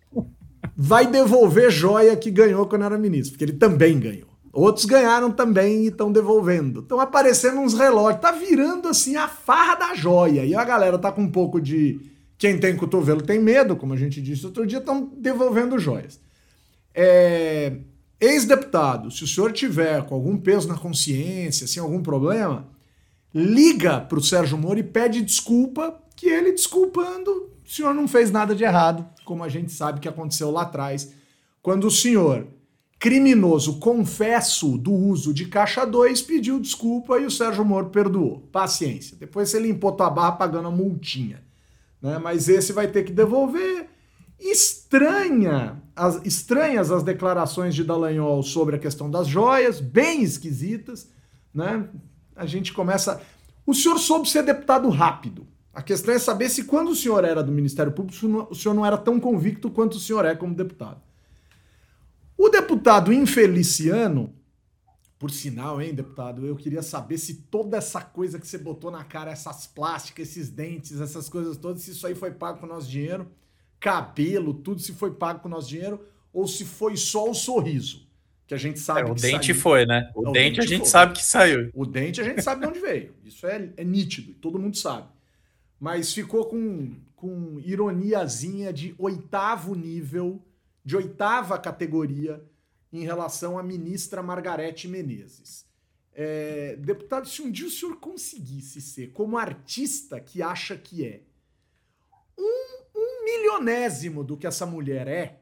*laughs* vai devolver joia que ganhou quando era ministro, porque ele também ganhou. Outros ganharam também e estão devolvendo. Estão aparecendo uns relógios. Tá virando assim a farra da joia. E a galera tá com um pouco de. Quem tem cotovelo tem medo, como a gente disse outro dia, estão devolvendo joias. É... ex-deputado, se o senhor tiver com algum peso na consciência, sem algum problema, liga para o Sérgio Moro e pede desculpa, que ele desculpando, o senhor não fez nada de errado, como a gente sabe que aconteceu lá atrás, quando o senhor, criminoso confesso do uso de caixa 2, pediu desculpa e o Sérgio Moro perdoou. Paciência. Depois você limpou tua barra pagando a multinha. Né? Mas esse vai ter que devolver. Estranha, as, estranhas as declarações de Dallagnol sobre a questão das joias, bem esquisitas, né? A gente começa. O senhor soube ser deputado rápido. A questão é saber se quando o senhor era do Ministério Público, o senhor não era tão convicto quanto o senhor é como deputado. O deputado Infeliciano, por sinal, hein, deputado, eu queria saber se toda essa coisa que você botou na cara, essas plásticas, esses dentes, essas coisas todas, se isso aí foi pago com o nosso dinheiro cabelo, tudo se foi pago com o nosso dinheiro ou se foi só o sorriso. Que a gente sabe é, o que dente saiu. foi, né? O, dente, dente, a gente foi. sabe que saiu. O dente a gente sabe de onde veio. Isso é, é nítido, todo mundo sabe. Mas ficou com, com ironiazinha de oitavo nível, de oitava categoria, em relação à ministra Margarete Menezes. É, deputado, se um dia o senhor conseguisse ser, como artista que acha que é, um milionésimo do que essa mulher é,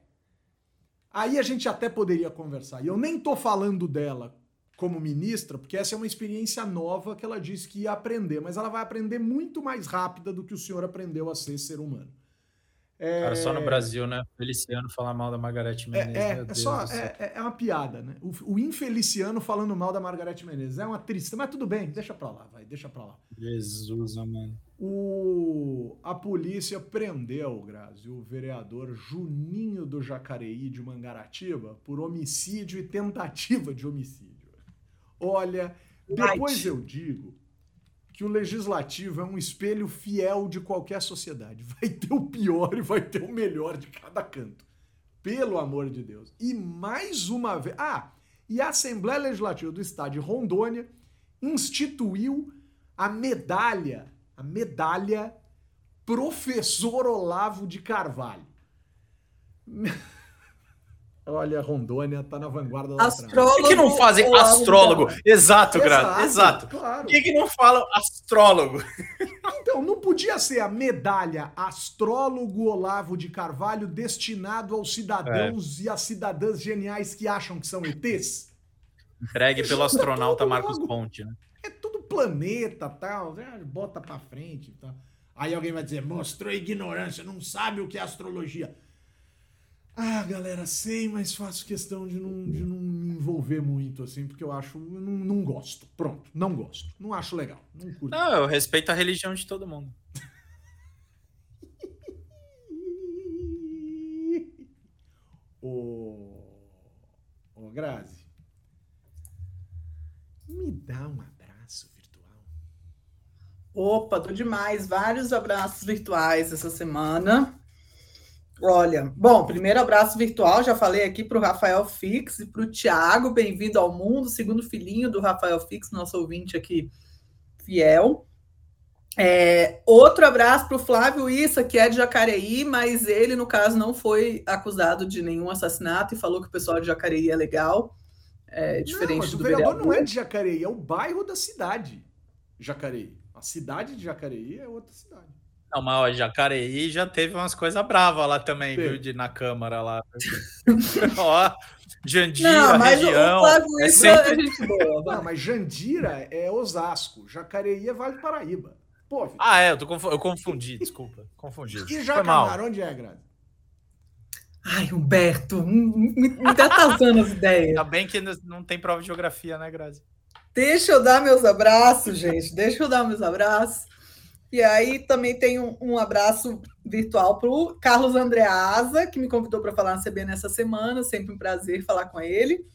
aí a gente até poderia conversar. E eu nem tô falando dela como ministra, porque essa é uma experiência nova que ela disse que ia aprender, mas ela vai aprender muito mais rápida do que o senhor aprendeu a ser ser humano. É... Cara, só no Brasil, né? Feliciano falar mal da Margarete Menezes. É, é, é só, é, é, uma piada, né? O, o, infeliciano falando mal da Margarete Menezes. É uma tristeza, mas tudo bem, deixa pra lá, vai, deixa pra lá. Jesus, mano. O, a polícia prendeu, Grazi, o vereador Juninho do Jacareí de Mangaratiba por homicídio e tentativa de homicídio. Olha, depois eu digo que o legislativo é um espelho fiel de qualquer sociedade. *laughs* Vai ter o pior e vai ter o melhor de cada canto. Pelo amor de Deus. E mais uma vez. Ah, e a Assembleia Legislativa do Estado de Rondônia instituiu a medalha, a medalha Professor Olavo de Carvalho. *laughs* Olha, Rondônia tá na vanguarda da Astrólogo. Por que, não fazem astrólogo? Exato, Graça. Exato. Claro. Por que, que não falam astrólogo? Então, não podia ser a medalha Astrólogo Olavo de Carvalho destinado aos cidadãos é. e às cidadãs geniais que acham que são ETs? Entregue pelo astronauta Marcos Ponte, né? É tudo planeta tal, né? bota pra frente tal. Aí alguém vai dizer, mostrou ignorância, não sabe o que é astrologia. Ah, galera, sei, mas faço questão de não, de não me envolver muito, assim, porque eu acho. Eu não, não gosto. Pronto, não gosto. Não acho legal. Não curto. Não, eu respeito a religião de todo mundo. *laughs* Ô. Ô, Grazi. Me dá um abraço virtual. Opa, tô demais. Vários abraços virtuais essa semana. Olha, bom, primeiro abraço virtual, já falei aqui para o Rafael Fix e para o Tiago, bem-vindo ao mundo, segundo filhinho do Rafael Fix, nosso ouvinte aqui fiel. É, outro abraço para o Flávio Issa, que é de Jacareí, mas ele, no caso, não foi acusado de nenhum assassinato e falou que o pessoal de Jacareí é legal, é, diferente não, mas do o vereador. vereador não é de Jacareí, é o bairro da cidade, Jacareí. A cidade de Jacareí é outra cidade. Não, mas ó, Jacareí já teve umas coisas bravas lá também, Sim. viu? De, na Câmara lá. *laughs* ó, Jandira, não, mas região. O é, é sempre... *laughs* é boa, *laughs* não, mas Jandira é Osasco, Jacareí é Vale do Paraíba. Pô, filho. Ah, é, eu, conf... eu confundi, desculpa. Confundi. E Jacamar, onde é, Grazi? Ai, Humberto, me, me tá atrasando as ideias. Ainda bem que não tem prova de geografia, né, Grazi? Deixa eu dar meus abraços, gente. Deixa eu dar meus abraços. E aí também tem um, um abraço virtual para o Carlos Andreasa, que me convidou para falar na CBN essa semana, sempre um prazer falar com ele.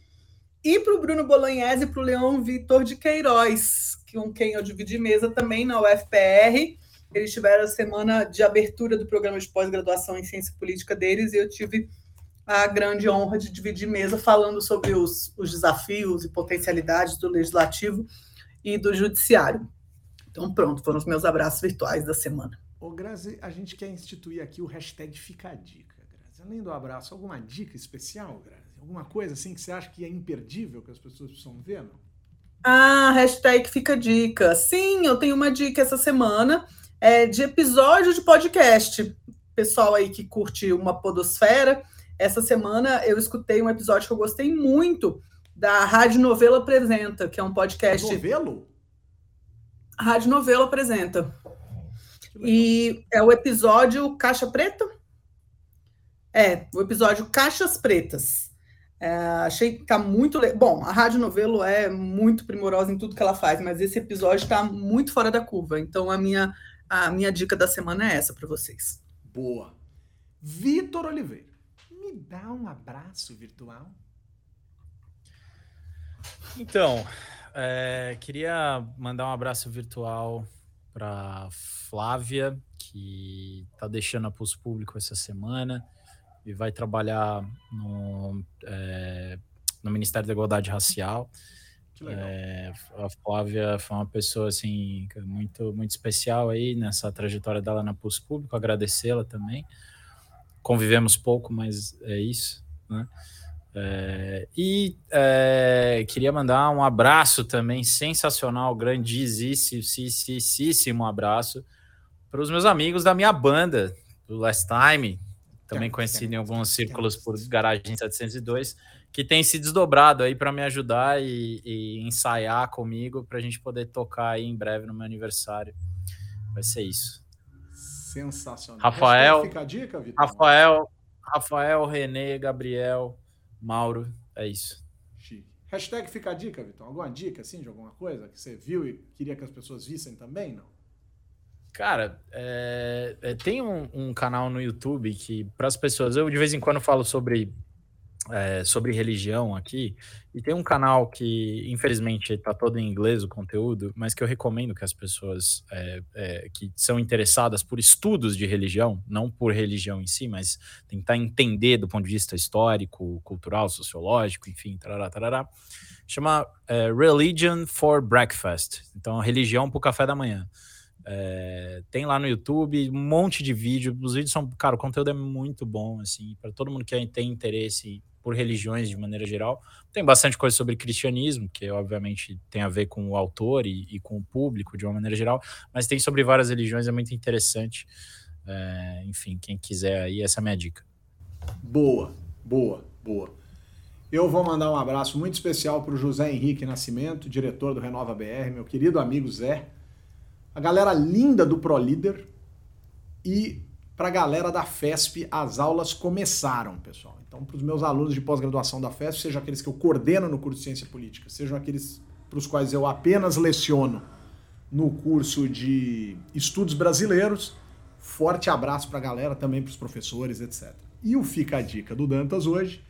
E para o Bruno Bolognese e para o Leão Vitor de Queiroz, com quem eu dividi mesa também na UFPR. Eles tiveram a semana de abertura do programa de pós-graduação em ciência política deles e eu tive a grande honra de dividir mesa falando sobre os, os desafios e potencialidades do legislativo e do judiciário. Então, pronto, foram os meus abraços virtuais da semana. Ô, Grazi, a gente quer instituir aqui o hashtag Fica a Dica, Grazi. Além do abraço, alguma dica especial, Grazi? Alguma coisa assim que você acha que é imperdível que as pessoas precisam ver? Não? Ah, hashtag fica dica. Sim, eu tenho uma dica essa semana é, de episódio de podcast. Pessoal aí que curte uma podosfera, essa semana eu escutei um episódio que eu gostei muito da Rádio Novelo Apresenta, que é um podcast. Novelo? Rádio Novelo Apresenta. E é o episódio Caixa Preta? É, o episódio Caixas Pretas. É, achei que tá muito. Le... Bom, a Rádio Novelo é muito primorosa em tudo que ela faz, mas esse episódio está muito fora da curva. Então a minha, a minha dica da semana é essa para vocês. Boa. Vitor Oliveira, me dá um abraço virtual. Então, é, queria mandar um abraço virtual para Flávia, que está deixando a Pulso Público essa semana e vai trabalhar no, é, no Ministério da Igualdade Racial. É, a Flávia foi uma pessoa assim muito muito especial aí nessa trajetória dela na Pulso Público. Agradecê-la também. Convivemos pouco, mas é isso, né? É, e é, queria mandar um abraço também sensacional, grandíssimo abraço para os meus amigos da minha banda, do Last Time, também conhecido em alguns círculos por Garagem 702, que tem se desdobrado aí para me ajudar e, e ensaiar comigo para a gente poder tocar aí em breve no meu aniversário. Vai ser isso. Sensacional. Rafael, dica? Rafael, Rafael, Renê, Gabriel, Mauro, é isso. Chique. Hashtag fica a dica, Vitor. Alguma dica assim de alguma coisa que você viu e queria que as pessoas vissem também, não? Cara, é, é, tem um, um, canal no YouTube que, para as pessoas, eu de vez em quando falo sobre, é, sobre religião aqui, e tem um canal que, infelizmente, está todo em inglês o conteúdo, mas que eu recomendo que as pessoas é, é, que são interessadas por estudos de religião, não por religião em si, mas tentar entender do ponto de vista histórico, cultural, sociológico, enfim, tarará, tarará, chama Religion for Breakfast. Então, religião para o café da manhã. É, tem lá no YouTube um monte de vídeo. Os vídeos são, cara, o conteúdo é muito bom, assim, para todo mundo que tem interesse por religiões de maneira geral. Tem bastante coisa sobre cristianismo, que obviamente tem a ver com o autor e, e com o público de uma maneira geral, mas tem sobre várias religiões, é muito interessante. É, enfim, quem quiser aí, essa é a minha dica. Boa, boa, boa. Eu vou mandar um abraço muito especial para o José Henrique Nascimento, diretor do Renova BR, meu querido amigo Zé a galera linda do ProLíder e para a galera da FESP, as aulas começaram, pessoal. Então, para os meus alunos de pós-graduação da FESP, sejam aqueles que eu coordeno no curso de Ciência Política, sejam aqueles para os quais eu apenas leciono no curso de Estudos Brasileiros, forte abraço para a galera, também para os professores, etc. E o Fica a Dica do Dantas hoje,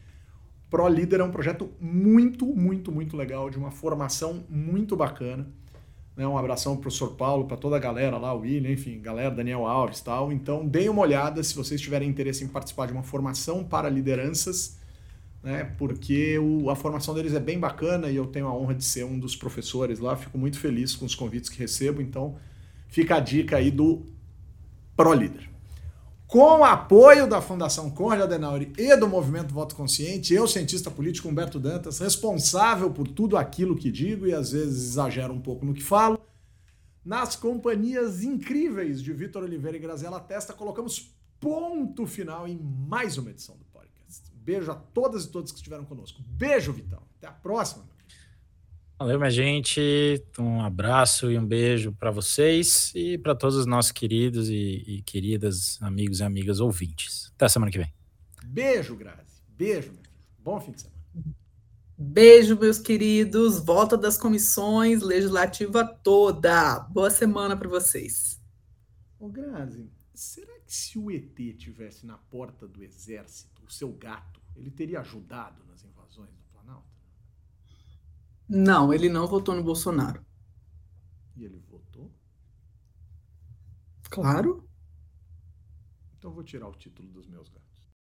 ProLíder é um projeto muito, muito, muito legal, de uma formação muito bacana né? Um abração para o professor Paulo, para toda a galera lá, o William, enfim, galera, Daniel Alves tal. Então, deem uma olhada se vocês tiverem interesse em participar de uma formação para lideranças, né? porque o, a formação deles é bem bacana e eu tenho a honra de ser um dos professores lá. Fico muito feliz com os convites que recebo. Então, fica a dica aí do ProLíder. Com o apoio da Fundação Conrad Adenauer e do Movimento Voto Consciente, eu, cientista político Humberto Dantas, responsável por tudo aquilo que digo e às vezes exagero um pouco no que falo, nas companhias incríveis de Vitor Oliveira e Graziela Testa, colocamos ponto final em mais uma edição do podcast. Beijo a todas e todos que estiveram conosco. Beijo, Vitão. Até a próxima. Valeu, minha gente. Um abraço e um beijo para vocês e para todos os nossos queridos e, e, queridas amigos e amigas ouvintes. Até semana que vem. Beijo, Grazi. Beijo, meu Bom fim de semana. Beijo, meus queridos. Volta das comissões legislativa toda. Boa semana para vocês. Ô, Grazi, será que se o ET tivesse na porta do exército, o seu gato, ele teria ajudado invasões? Não, ele não votou no Bolsonaro. E ele votou? Claro. Então eu vou tirar o título dos meus gatos.